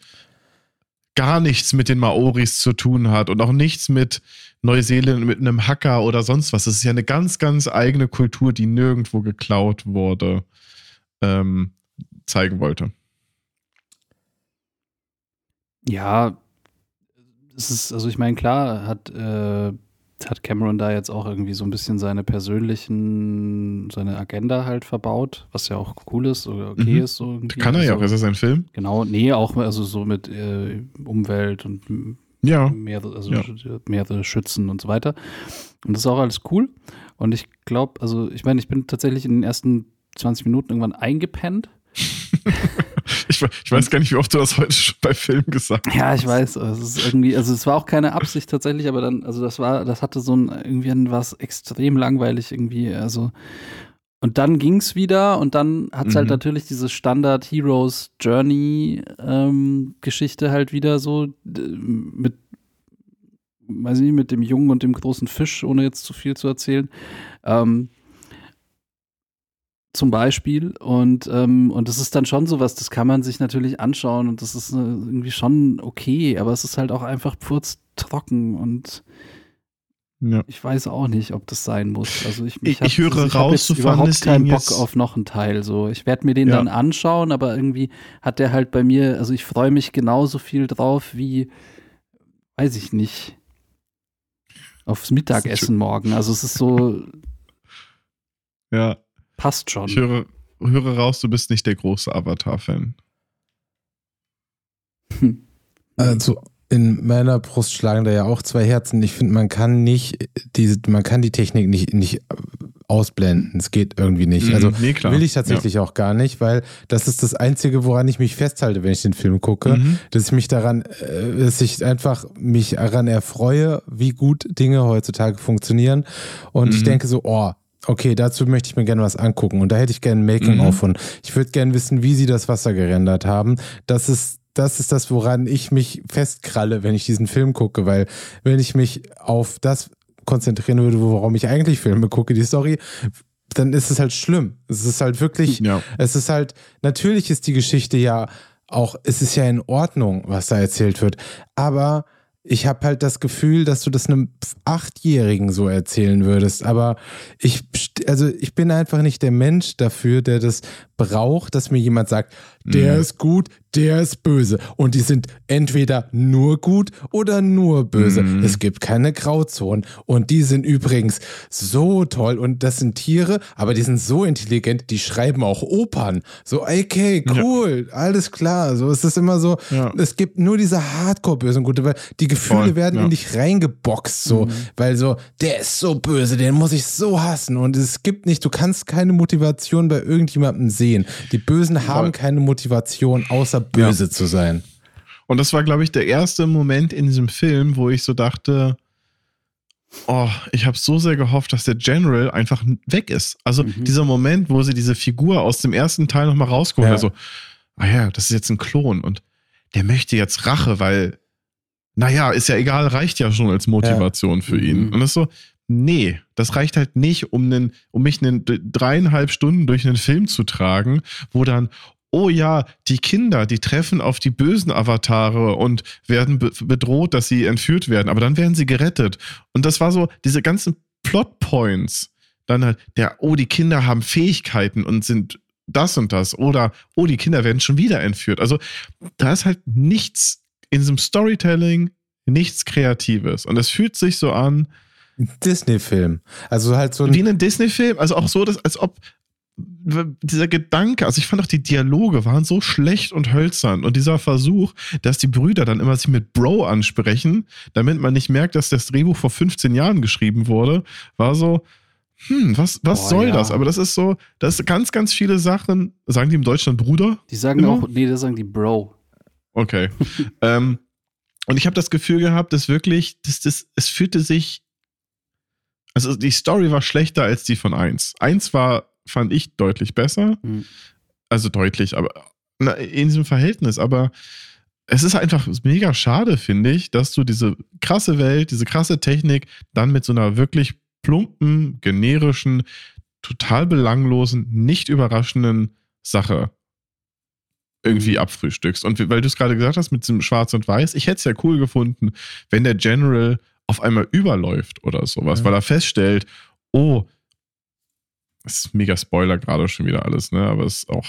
gar nichts mit den Maoris zu tun hat und auch nichts mit Neuseeland, mit einem Hacker oder sonst was. Das ist ja eine ganz, ganz eigene Kultur, die nirgendwo geklaut wurde, ähm, zeigen wollte. Ja, es ist, also ich meine, klar hat, äh, hat Cameron da jetzt auch irgendwie so ein bisschen seine persönlichen, seine Agenda halt verbaut, was ja auch cool ist oder okay mhm. ist. So Kann er ja auch, ist das ein Film? Genau, nee, auch also so mit äh, Umwelt und ja. Meere, also ja. Meere schützen und so weiter. Und das ist auch alles cool. Und ich glaube, also ich meine, ich bin tatsächlich in den ersten 20 Minuten irgendwann eingepennt. *laughs* Ich, ich, weiß gar nicht, wie oft du das heute schon bei Filmen gesagt hast. Ja, ich weiß. Es ist irgendwie, also es war auch keine Absicht tatsächlich, aber dann, also das war, das hatte so ein, irgendwie was extrem langweilig irgendwie, also. Und dann ging's wieder und dann hat's halt mhm. halt natürlich diese Standard Heroes Journey ähm, Geschichte halt wieder so mit, weiß ich nicht, mit dem Jungen und dem großen Fisch, ohne jetzt zu viel zu erzählen. Ähm, zum Beispiel. Und, ähm, und das ist dann schon sowas, das kann man sich natürlich anschauen und das ist äh, irgendwie schon okay, aber es ist halt auch einfach trocken und ja. ich weiß auch nicht, ob das sein muss. Also ich, ich, ich höre ich raus, du überhaupt keinen Bock auf noch einen Teil. So, ich werde mir den ja. dann anschauen, aber irgendwie hat der halt bei mir, also ich freue mich genauso viel drauf wie, weiß ich nicht, aufs Mittagessen morgen. Also es ist so. *laughs* Ja, Passt schon. Ich höre, höre raus, du bist nicht der große Avatar-Fan. Hm. Also in meiner Brust schlagen da ja auch zwei Herzen. Ich finde, man kann nicht diese, man kann die Technik nicht, nicht ausblenden. Es geht irgendwie nicht. Mhm. Also nee, will ich tatsächlich ja. auch gar nicht, weil das ist das Einzige, woran ich mich festhalte, wenn ich den Film gucke, mhm. dass ich mich daran, äh, dass ich einfach mich daran erfreue, wie gut Dinge heutzutage funktionieren. Und mhm. ich denke so, oh, Okay, dazu möchte ich mir gerne was angucken. Und da hätte ich gerne ein Making-of mhm. von. Ich würde gerne wissen, wie sie das Wasser gerendert haben. Das ist, das ist das, woran ich mich festkralle, wenn ich diesen Film gucke. Weil wenn ich mich auf das konzentrieren würde, worum ich eigentlich Filme gucke, die Story, dann ist es halt schlimm. Es ist halt wirklich, ja. es ist halt, natürlich ist die Geschichte ja auch, es ist ja in Ordnung, was da erzählt wird. Aber ich habe halt das Gefühl, dass du das einem Achtjährigen so erzählen würdest. Aber ich, also ich bin einfach nicht der Mensch dafür, der das braucht, dass mir jemand sagt, der mhm. ist gut, der ist böse. Und die sind entweder nur gut oder nur böse. Mhm. Es gibt keine Grauzonen. Und die sind übrigens so toll. Und das sind Tiere, aber die sind so intelligent, die schreiben auch Opern. So, okay, cool, ja. alles klar. So es ist immer so, ja. es gibt nur diese Hardcore-Bösen Gute, weil die Gefühle Voll, werden ja. in dich reingeboxt. So, mhm. weil so, der ist so böse, den muss ich so hassen. Und es gibt nicht, du kannst keine Motivation bei irgendjemandem sehen. Die Bösen haben keine Motivation, außer böse ja. zu sein. Und das war, glaube ich, der erste Moment in diesem Film, wo ich so dachte, oh, ich habe so sehr gehofft, dass der General einfach weg ist. Also mhm. dieser Moment, wo sie diese Figur aus dem ersten Teil nochmal rausgeholt ja. also, ah ja, das ist jetzt ein Klon und der möchte jetzt Rache, weil, naja, ist ja egal, reicht ja schon als Motivation ja. für ihn. Mhm. Und das ist so, nee, das reicht halt nicht, um, einen, um mich einen, dreieinhalb Stunden durch einen Film zu tragen, wo dann, oh ja, die Kinder, die treffen auf die bösen Avatare und werden be bedroht, dass sie entführt werden, aber dann werden sie gerettet. Und das war so, diese ganzen Plotpoints. Dann halt, der, oh, die Kinder haben Fähigkeiten und sind das und das. Oder, oh, die Kinder werden schon wieder entführt. Also, da ist halt nichts in diesem Storytelling, nichts Kreatives. Und es fühlt sich so an. Disney-Film. Also halt so ein. Wie ein Disney-Film. Also auch so, dass, als ob dieser Gedanke, also ich fand auch die Dialoge waren so schlecht und hölzern und dieser Versuch, dass die Brüder dann immer sich mit Bro ansprechen, damit man nicht merkt, dass das Drehbuch vor 15 Jahren geschrieben wurde, war so, hm, was, was Boah, soll ja. das? Aber das ist so, das ist ganz, ganz viele Sachen, sagen die im Deutschland Bruder? Die sagen immer? auch, nee, das sagen die Bro. Okay. *laughs* ähm, und ich habe das Gefühl gehabt, dass wirklich, dass das, es fühlte sich, also die Story war schlechter als die von 1. 1 war fand ich deutlich besser. Mhm. Also deutlich, aber na, in diesem Verhältnis. Aber es ist einfach mega schade, finde ich, dass du diese krasse Welt, diese krasse Technik dann mit so einer wirklich plumpen, generischen, total belanglosen, nicht überraschenden Sache irgendwie mhm. abfrühstückst. Und weil du es gerade gesagt hast mit diesem Schwarz und Weiß, ich hätte es ja cool gefunden, wenn der General auf einmal überläuft oder sowas, ja. weil er feststellt, oh, das ist mega Spoiler gerade schon wieder alles, ne? Aber es ist auch.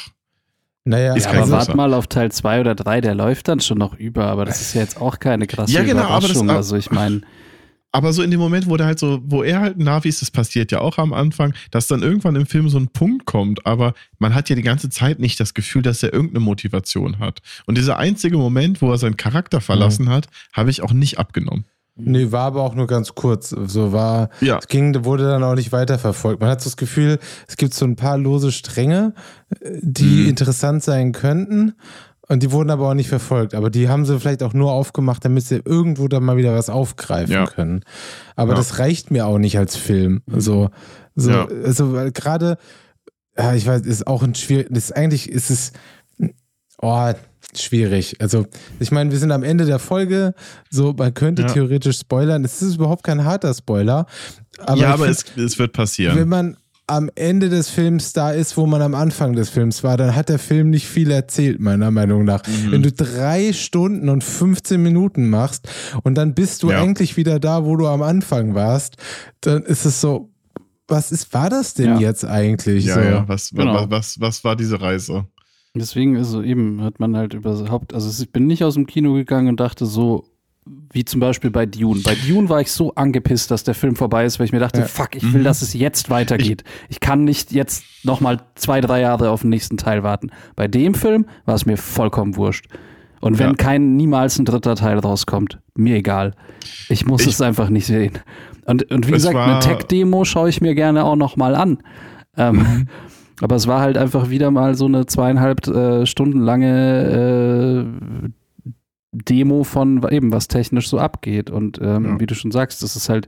Naja, ist ja, aber warte mal auf Teil 2 oder 3, der läuft dann schon noch über, aber das ist ja jetzt auch keine krasse ja, genau, Überraschung. Aber das, also ich meine. *laughs* Aber so in dem Moment, wo der halt so, wo er halt Navi ist, das passiert ja auch am Anfang, dass dann irgendwann im Film so ein Punkt kommt, aber man hat ja die ganze Zeit nicht das Gefühl, dass er irgendeine Motivation hat. Und dieser einzige Moment, wo er seinen Charakter verlassen mhm. hat, habe ich auch nicht abgenommen. Nee, war aber auch nur ganz kurz. So war, ja. es ging, wurde dann auch nicht weiterverfolgt. Man hat so das Gefühl, es gibt so ein paar lose Stränge, die mhm. interessant sein könnten. Und die wurden aber auch nicht verfolgt. Aber die haben sie vielleicht auch nur aufgemacht, damit sie irgendwo da mal wieder was aufgreifen ja. können. Aber ja. das reicht mir auch nicht als Film. So, so, ja. also gerade, ja, ich weiß, ist auch ein schwierig, ist eigentlich ist es, oh, schwierig. Also, ich meine, wir sind am Ende der Folge. So, man könnte ja. theoretisch spoilern. Es ist überhaupt kein harter Spoiler. Aber ja, aber find, es, es wird passieren. Wenn man am Ende des Films da ist, wo man am Anfang des Films war, dann hat der Film nicht viel erzählt, meiner Meinung nach. Mhm. Wenn du drei Stunden und 15 Minuten machst und dann bist du ja. eigentlich wieder da, wo du am Anfang warst, dann ist es so, was ist, war das denn ja. jetzt eigentlich? Ja, so? ja, was, genau. was, was, was war diese Reise? Deswegen ist es eben, hat man halt überhaupt, also ich bin nicht aus dem Kino gegangen und dachte so, wie zum Beispiel bei Dune. Bei Dune war ich so angepisst, dass der Film vorbei ist, weil ich mir dachte, ja. fuck, ich will, mhm. dass es jetzt weitergeht. Ich, ich kann nicht jetzt nochmal zwei, drei Jahre auf den nächsten Teil warten. Bei dem Film war es mir vollkommen wurscht. Und wenn ja. kein niemals ein dritter Teil rauskommt, mir egal. Ich muss ich, es einfach nicht sehen. Und, und wie gesagt, eine Tech-Demo schaue ich mir gerne auch nochmal an. Ähm, mhm. Aber es war halt einfach wieder mal so eine zweieinhalb äh, Stunden lange äh, Demo von eben, was technisch so abgeht. Und ähm, ja. wie du schon sagst, das ist halt,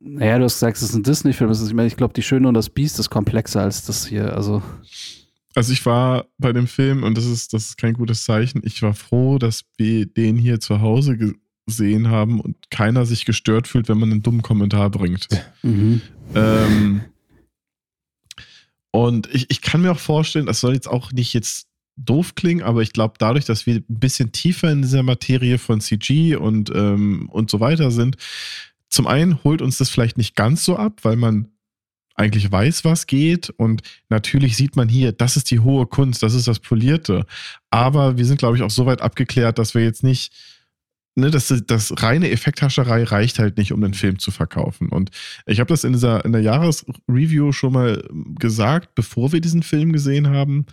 naja, du hast gesagt, es ist ein Disney-Film. Ich meine, ich glaube, Die Schöne und das Biest ist komplexer als das hier. Also. Also ich war bei dem Film, und das ist, das ist kein gutes Zeichen, ich war froh, dass wir den hier zu Hause gesehen haben und keiner sich gestört fühlt, wenn man einen dummen Kommentar bringt. Mhm. Ähm, und ich, ich kann mir auch vorstellen, das soll jetzt auch nicht jetzt doof klingen, aber ich glaube, dadurch, dass wir ein bisschen tiefer in dieser Materie von CG und, ähm, und so weiter sind, zum einen holt uns das vielleicht nicht ganz so ab, weil man eigentlich weiß, was geht. Und natürlich sieht man hier, das ist die hohe Kunst, das ist das Polierte. Aber wir sind, glaube ich, auch so weit abgeklärt, dass wir jetzt nicht, ne, das, das reine Effekthascherei reicht halt nicht, um den Film zu verkaufen. Und ich habe das in dieser in der Jahresreview schon mal gesagt, bevor wir diesen Film gesehen haben.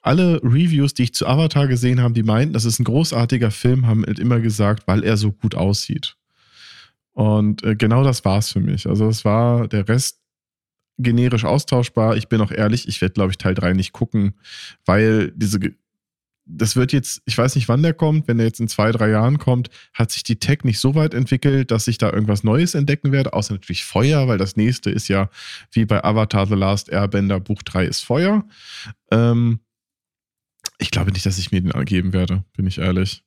Alle Reviews, die ich zu Avatar gesehen habe, die meinten, das ist ein großartiger Film, haben halt immer gesagt, weil er so gut aussieht. Und äh, genau das war es für mich. Also es war der Rest generisch austauschbar. Ich bin auch ehrlich, ich werde, glaube ich, Teil 3 nicht gucken, weil diese, das wird jetzt, ich weiß nicht, wann der kommt, wenn der jetzt in zwei, drei Jahren kommt, hat sich die Tech nicht so weit entwickelt, dass ich da irgendwas Neues entdecken werde, außer natürlich Feuer, weil das nächste ist ja wie bei Avatar The Last Airbender Buch 3 ist Feuer. Ähm, ich glaube nicht, dass ich mir den geben werde, bin ich ehrlich.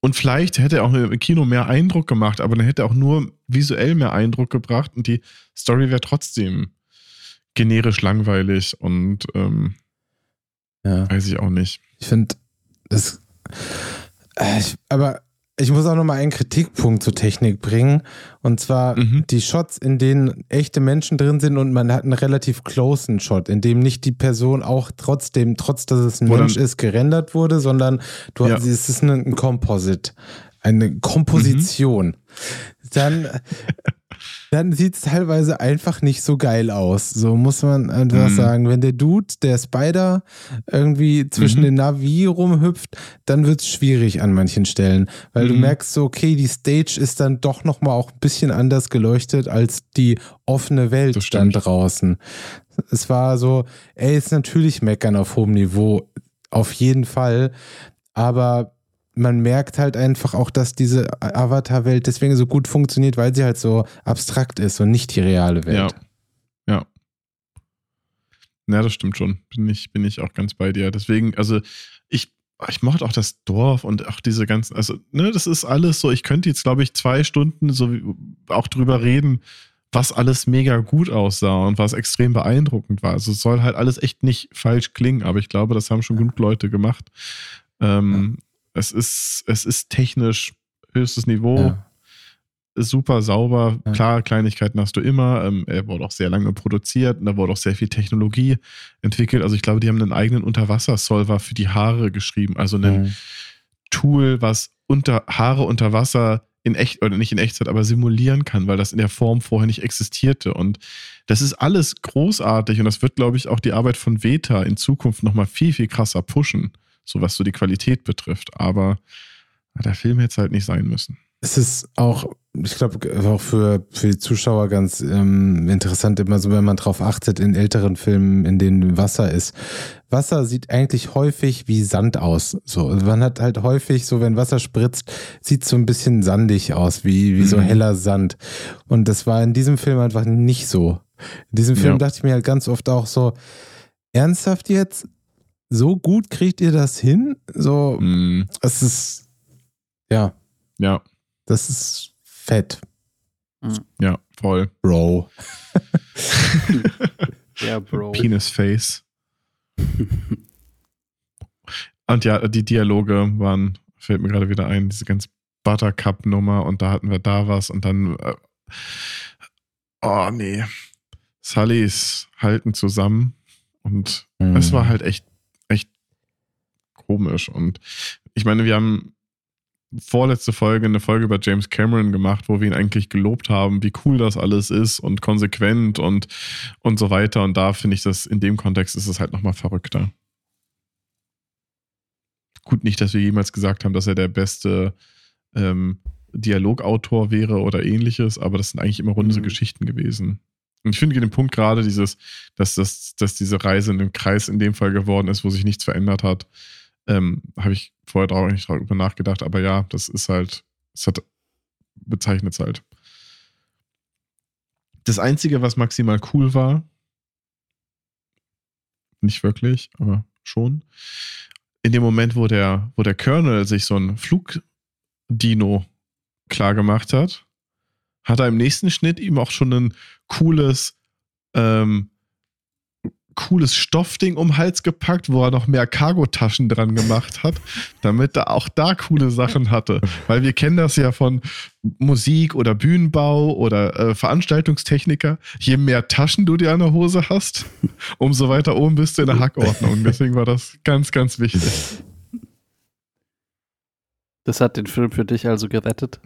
Und vielleicht hätte er auch im Kino mehr Eindruck gemacht, aber dann hätte er auch nur visuell mehr Eindruck gebracht und die Story wäre trotzdem generisch langweilig und ähm, ja. weiß ich auch nicht. Ich finde, das. Äh, aber ich muss auch nochmal einen Kritikpunkt zur Technik bringen. Und zwar mhm. die Shots, in denen echte Menschen drin sind und man hat einen relativ closen Shot, in dem nicht die Person auch trotzdem, trotz dass es ein Wo Mensch ist, gerendert wurde, sondern du ja. hast, es ist ein Composite, eine Komposition. Mhm. Dann dann sieht es teilweise einfach nicht so geil aus. So muss man einfach mhm. sagen. Wenn der Dude, der Spider, irgendwie zwischen mhm. den Navi rumhüpft, dann wird es schwierig an manchen Stellen. Weil mhm. du merkst so, okay, die Stage ist dann doch nochmal auch ein bisschen anders geleuchtet als die offene Welt dann draußen. Es war so, ey, ist natürlich meckern auf hohem Niveau. Auf jeden Fall. Aber man merkt halt einfach auch, dass diese Avatar-Welt deswegen so gut funktioniert, weil sie halt so abstrakt ist und nicht die reale Welt. Ja. Ja. Ja, das stimmt schon. Bin ich, bin ich auch ganz bei dir. Deswegen, also ich, ich mochte auch das Dorf und auch diese ganzen, also, ne, das ist alles so, ich könnte jetzt, glaube ich, zwei Stunden so auch drüber reden, was alles mega gut aussah und was extrem beeindruckend war. Also es soll halt alles echt nicht falsch klingen, aber ich glaube, das haben schon genug Leute gemacht. Ähm, es ist, es ist technisch höchstes Niveau. Ja. Super sauber. Ja. Klar, Kleinigkeiten hast du immer. Ähm, er wurde auch sehr lange produziert und da wurde auch sehr viel Technologie entwickelt. Also ich glaube, die haben einen eigenen Unterwassersolver für die Haare geschrieben. Also ein mhm. Tool, was unter Haare unter Wasser in echt oder nicht in Echtzeit, aber simulieren kann, weil das in der Form vorher nicht existierte. Und das ist alles großartig und das wird, glaube ich, auch die Arbeit von Veta in Zukunft nochmal viel, viel krasser pushen so was so die Qualität betrifft. Aber der Film hätte es halt nicht sein müssen. Es ist auch, ich glaube, auch für, für die Zuschauer ganz ähm, interessant, immer so, wenn man drauf achtet, in älteren Filmen, in denen Wasser ist. Wasser sieht eigentlich häufig wie Sand aus. So, also man hat halt häufig, so wenn Wasser spritzt, sieht so ein bisschen sandig aus, wie, wie mhm. so heller Sand. Und das war in diesem Film einfach nicht so. In diesem Film ja. dachte ich mir halt ganz oft auch so, ernsthaft jetzt? So gut kriegt ihr das hin? So, mm. es ist, ja. Ja. Das ist fett. Ja, voll. Bro. *laughs* ja, Bro. Penis Face. und ja, die Dialoge waren, fällt mir gerade wieder ein, diese ganz Buttercup-Nummer und da hatten wir da was und dann, äh, oh nee, Sullys halten zusammen und mm. es war halt echt komisch. Und ich meine, wir haben vorletzte Folge eine Folge über James Cameron gemacht, wo wir ihn eigentlich gelobt haben, wie cool das alles ist und konsequent und, und so weiter. Und da finde ich das, in dem Kontext ist es halt nochmal verrückter. Gut, nicht, dass wir jemals gesagt haben, dass er der beste ähm, Dialogautor wäre oder ähnliches, aber das sind eigentlich immer runde mhm. Geschichten gewesen. Und ich finde den Punkt gerade dieses, dass, dass, dass diese Reise in einem Kreis in dem Fall geworden ist, wo sich nichts verändert hat, ähm, Habe ich vorher auch nicht darüber nachgedacht, aber ja, das ist halt, es hat bezeichnet es halt. Das Einzige, was maximal cool war, nicht wirklich, aber schon, in dem Moment, wo der, wo der Colonel sich so ein Flugdino klar gemacht hat, hat er im nächsten Schnitt ihm auch schon ein cooles ähm, cooles Stoffding um den Hals gepackt, wo er noch mehr Cargotaschen dran gemacht hat, damit er auch da coole Sachen hatte. Weil wir kennen das ja von Musik oder Bühnenbau oder äh, Veranstaltungstechniker. Je mehr Taschen du dir an der Hose hast, umso weiter oben bist du in der Hackordnung. Deswegen war das ganz, ganz wichtig. Das hat den Film für dich also gerettet?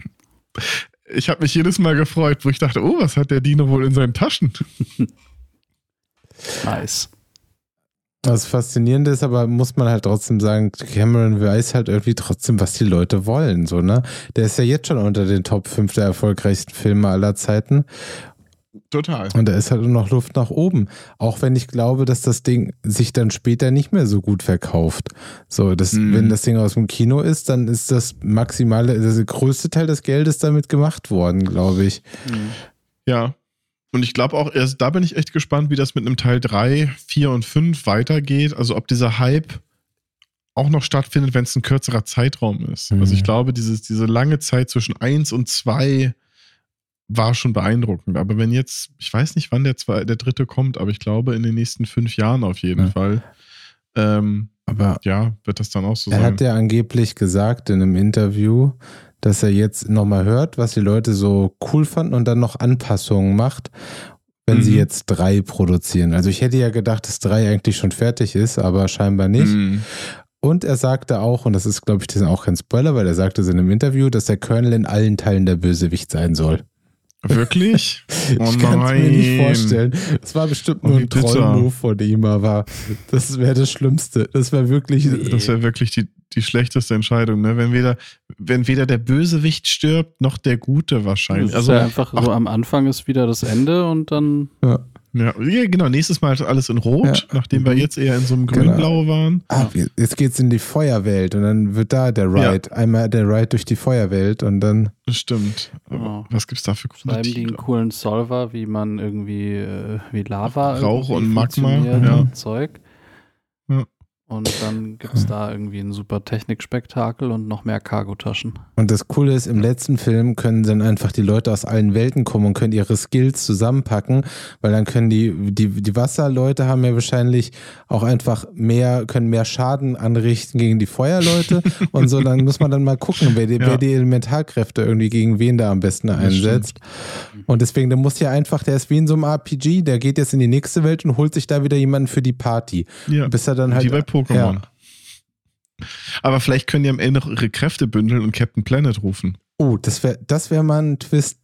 Ich habe mich jedes Mal gefreut, wo ich dachte, oh, was hat der Dino wohl in seinen Taschen? *laughs* Nice. Das Faszinierende ist aber, muss man halt trotzdem sagen, Cameron weiß halt irgendwie trotzdem, was die Leute wollen, so, ne? Der ist ja jetzt schon unter den Top 5 der erfolgreichsten Filme aller Zeiten. Total. Und da ist halt noch Luft nach oben. Auch wenn ich glaube, dass das Ding sich dann später nicht mehr so gut verkauft. So, das, mhm. wenn das Ding aus dem Kino ist, dann ist das maximale, der größte Teil des Geldes damit gemacht worden, glaube ich. Mhm. Ja, und ich glaube auch, erst da bin ich echt gespannt, wie das mit einem Teil 3, 4 und 5 weitergeht. Also ob dieser Hype auch noch stattfindet, wenn es ein kürzerer Zeitraum ist. Mhm. Also ich glaube, dieses, diese lange Zeit zwischen 1 und 2 war schon beeindruckend. Aber wenn jetzt, ich weiß nicht, wann der, zwei, der dritte kommt, aber ich glaube in den nächsten fünf Jahren auf jeden ja. Fall. Ähm, aber ja, wird das dann auch so er sein. Er hat ja angeblich gesagt in einem Interview, dass er jetzt nochmal hört, was die Leute so cool fanden und dann noch Anpassungen macht, wenn mhm. sie jetzt drei produzieren. Also ich hätte ja gedacht, dass drei eigentlich schon fertig ist, aber scheinbar nicht. Mhm. Und er sagte auch, und das ist, glaube ich, das ist auch kein Spoiler, weil er sagte es in einem Interview, dass der Colonel in allen Teilen der Bösewicht sein soll. Wirklich? *laughs* Oh ich kann es mir nicht vorstellen. Das war bestimmt nur ein Troll-Move von ihm, aber das wäre das Schlimmste. Das wäre wirklich. Nee. Das wäre wirklich die, die schlechteste Entscheidung, ne? Wenn weder, wenn weder der Bösewicht stirbt, noch der Gute wahrscheinlich. also ja einfach so am Anfang ist wieder das Ende und dann. Ja. Ja, genau. Nächstes Mal alles in Rot, ja. nachdem wir mhm. jetzt eher in so einem genau. Grün-Blau genau. waren. Ah, jetzt geht's in die Feuerwelt und dann wird da der Ride. Ja. Einmal der Ride durch die Feuerwelt und dann. Stimmt. Aber was gibt's da für coole Schreiben die einen coolen Solver, wie man irgendwie, äh, wie Lava. Rauch und Magma. Ja. Zeug. Und dann gibt es da irgendwie ein super Technikspektakel und noch mehr Cargotaschen. Und das Coole ist, im letzten Film können dann einfach die Leute aus allen Welten kommen und können ihre Skills zusammenpacken, weil dann können die, die, die Wasserleute haben ja wahrscheinlich auch einfach mehr, können mehr Schaden anrichten gegen die Feuerleute *laughs* und so, dann muss man dann mal gucken, wer die, ja. wer die Elementarkräfte irgendwie gegen wen da am besten einsetzt. Und deswegen, der muss ja einfach, der ist wie in so einem RPG, der geht jetzt in die nächste Welt und holt sich da wieder jemanden für die Party. Ja. Bis er dann halt. Pokémon. Ja. Aber vielleicht können die am Ende noch ihre Kräfte bündeln und Captain Planet rufen. Oh, das wäre das wär mal ein Twist.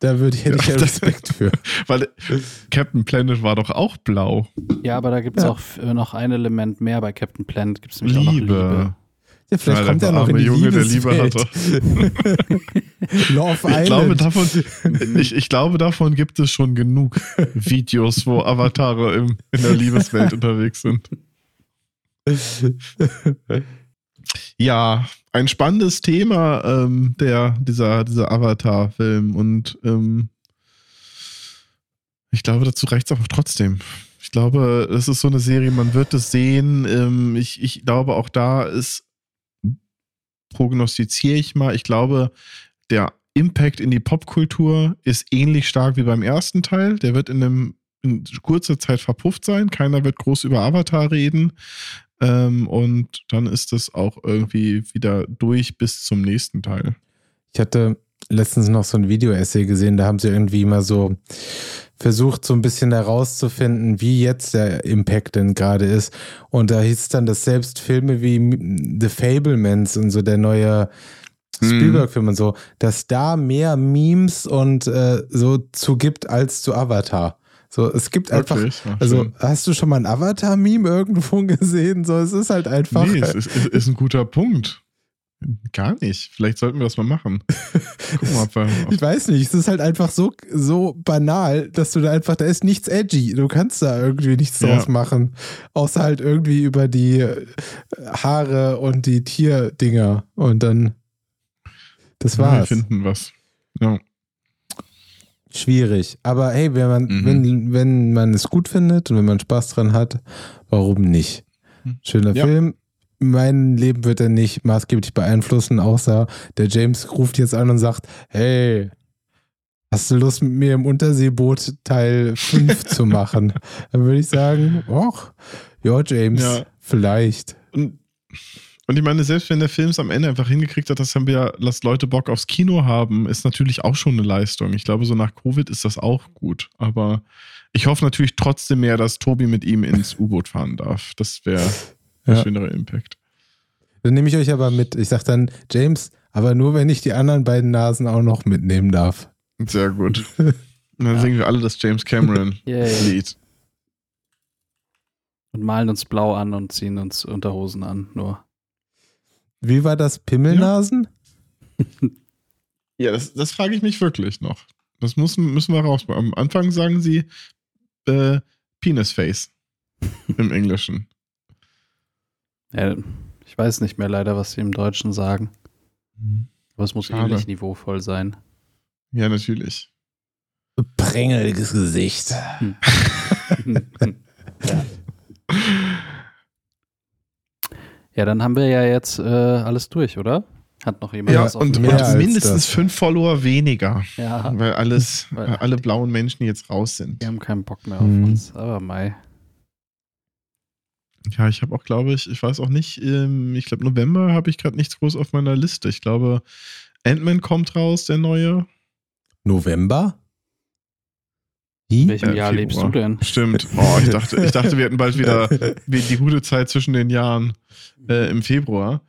Da würde ich, hätte ich ja Respekt für. *laughs* Weil Captain Planet war doch auch blau. Ja, aber da gibt es ja. auch noch ein Element mehr bei Captain Planet. Gibt es nämlich Liebe. auch noch Liebe. Ja, vielleicht ja, kommt er noch in die Junge, der Liebe hatte. *laughs* Love ich Glaube, davon, *laughs* ich, ich, glaube, davon gibt es schon genug Videos, wo Avatare im, in der Liebeswelt unterwegs sind ja, ein spannendes Thema, ähm, der, dieser, dieser Avatar-Film. Und ähm, ich glaube, dazu reicht es auch trotzdem. Ich glaube, es ist so eine Serie, man wird es sehen. Ähm, ich, ich glaube, auch da ist, prognostiziere ich mal, ich glaube, der Impact in die Popkultur ist ähnlich stark wie beim ersten Teil. Der wird in einem in kurzer Zeit verpufft sein. Keiner wird groß über Avatar reden. Ähm, und dann ist es auch irgendwie wieder durch bis zum nächsten Teil. Ich hatte letztens noch so ein Video-Essay gesehen, da haben sie irgendwie mal so versucht, so ein bisschen herauszufinden, wie jetzt der Impact denn gerade ist. Und da hieß es dann, dass selbst Filme wie The Fablemans und so der neue mhm. Spielberg-Film und so, dass da mehr Memes und äh, so zu gibt als zu Avatar. So, es gibt einfach, Ach, also hast du schon mal ein Avatar-Meme irgendwo *laughs* gesehen? So, es ist halt einfach. Nee, es ist, ist, ist ein guter Punkt. Gar nicht. Vielleicht sollten wir das mal machen. *laughs* Mal, wir, ich weiß nicht. Es ist halt einfach so, so banal, dass du da einfach, da ist nichts edgy. Du kannst da irgendwie nichts ja. draus machen. Außer halt irgendwie über die äh, Haare und die Tierdinger. Und dann, das war's. Wir finden was. Ja. Schwierig. Aber hey, wenn man, mhm. wenn, wenn man es gut findet und wenn man Spaß dran hat, warum nicht? Mhm. Schöner ja. Film. Mein Leben wird er nicht maßgeblich beeinflussen, außer der James ruft jetzt an und sagt, hey, Hast du Lust, mit mir im Unterseeboot Teil 5 zu *laughs* machen? Dann würde ich sagen, och, ja, James, ja. vielleicht. Und, und, ich meine, selbst wenn der Film es am Ende einfach hingekriegt hat, dass wir, lasst Leute Bock aufs Kino haben, ist natürlich auch schon eine Leistung. Ich glaube, so nach Covid ist das auch gut. Aber ich hoffe natürlich trotzdem mehr, dass Tobi mit ihm ins *laughs* U-Boot fahren darf. Das wäre ein ja. schönerer Impact. Dann nehme ich euch aber mit. Ich sage dann, James, aber nur wenn ich die anderen beiden Nasen auch noch mitnehmen darf. Sehr gut. Und *laughs* dann ja. singen wir alle das James Cameron *laughs* Lied. Und malen uns blau an und ziehen uns Unterhosen an, nur. Wie war das? Pimmelnasen? Ja, *laughs* ja das, das frage ich mich wirklich noch. Das müssen, müssen wir raus. Am Anfang sagen sie äh, Penis Face *laughs* im Englischen. Ja, ich weiß nicht mehr leider, was sie im Deutschen sagen. Mhm. Aber es muss Schade. ähnlich niveauvoll sein. Ja, natürlich. Prängeliges Gesicht. Hm. ja. *laughs* ja, dann haben wir ja jetzt äh, alles durch, oder? Hat noch jemand ja, was und, und mindestens fünf Follower weniger. Ja. Weil alles, *laughs* weil alle blauen Menschen jetzt raus sind. Die haben keinen Bock mehr auf mhm. uns. Aber Mai. Ja, ich habe auch, glaube ich, ich weiß auch nicht, ähm, ich glaube, November habe ich gerade nichts groß auf meiner Liste. Ich glaube, Ant-Man kommt raus, der neue. November? Wie? In welchem äh, Jahr lebst du denn? Stimmt. *laughs* Oh, ich dachte, ich dachte, wir hätten bald wieder die gute Zeit zwischen den Jahren äh, im Februar.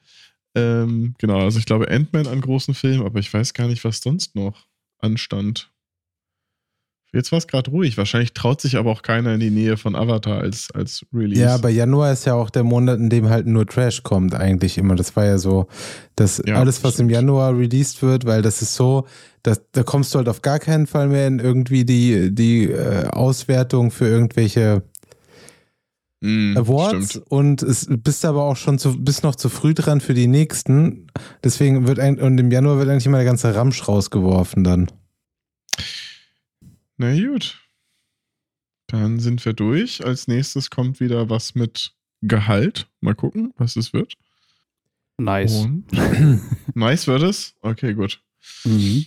Ähm, genau, also ich glaube Ant-Man an großen Film, aber ich weiß gar nicht, was sonst noch anstand. Jetzt war es gerade ruhig. Wahrscheinlich traut sich aber auch keiner in die Nähe von Avatar als, als Release. Ja, aber Januar ist ja auch der Monat, in dem halt nur Trash kommt, eigentlich immer. Das war ja so, dass ja, alles, was stimmt. im Januar released wird, weil das ist so, dass, da kommst du halt auf gar keinen Fall mehr in irgendwie die, die äh, Auswertung für irgendwelche mm, Awards stimmt. und es bist aber auch schon zu, bist noch zu früh dran für die nächsten. Deswegen wird ein, und im Januar wird eigentlich immer der ganze Ramsch rausgeworfen dann. Na gut. Dann sind wir durch. Als nächstes kommt wieder was mit Gehalt. Mal gucken, was es wird. Nice. *laughs* nice wird es? Okay, gut. Mhm.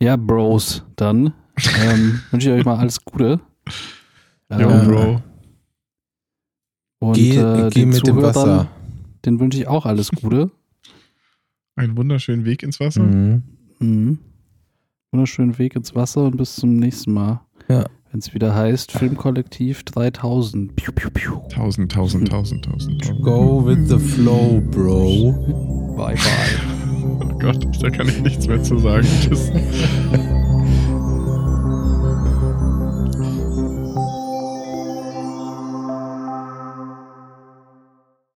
Ja, Bros, dann ähm, *laughs* wünsche ich euch mal alles Gute. Jo, äh, Bro. Und geh, äh, geh mit dem Wasser. Den wünsche ich auch alles Gute. *laughs* Einen wunderschönen Weg ins Wasser. Mhm. Mhm wunderschönen Weg ins Wasser und bis zum nächsten Mal. Ja. Wenn es wieder heißt Filmkollektiv 3000. Piu, piu, piu. 1000, 1000, 1000, 1000. Go with the flow, bro. Bye, bye. *laughs* oh Gott, da kann ich nichts mehr zu sagen. Tschüss. *laughs*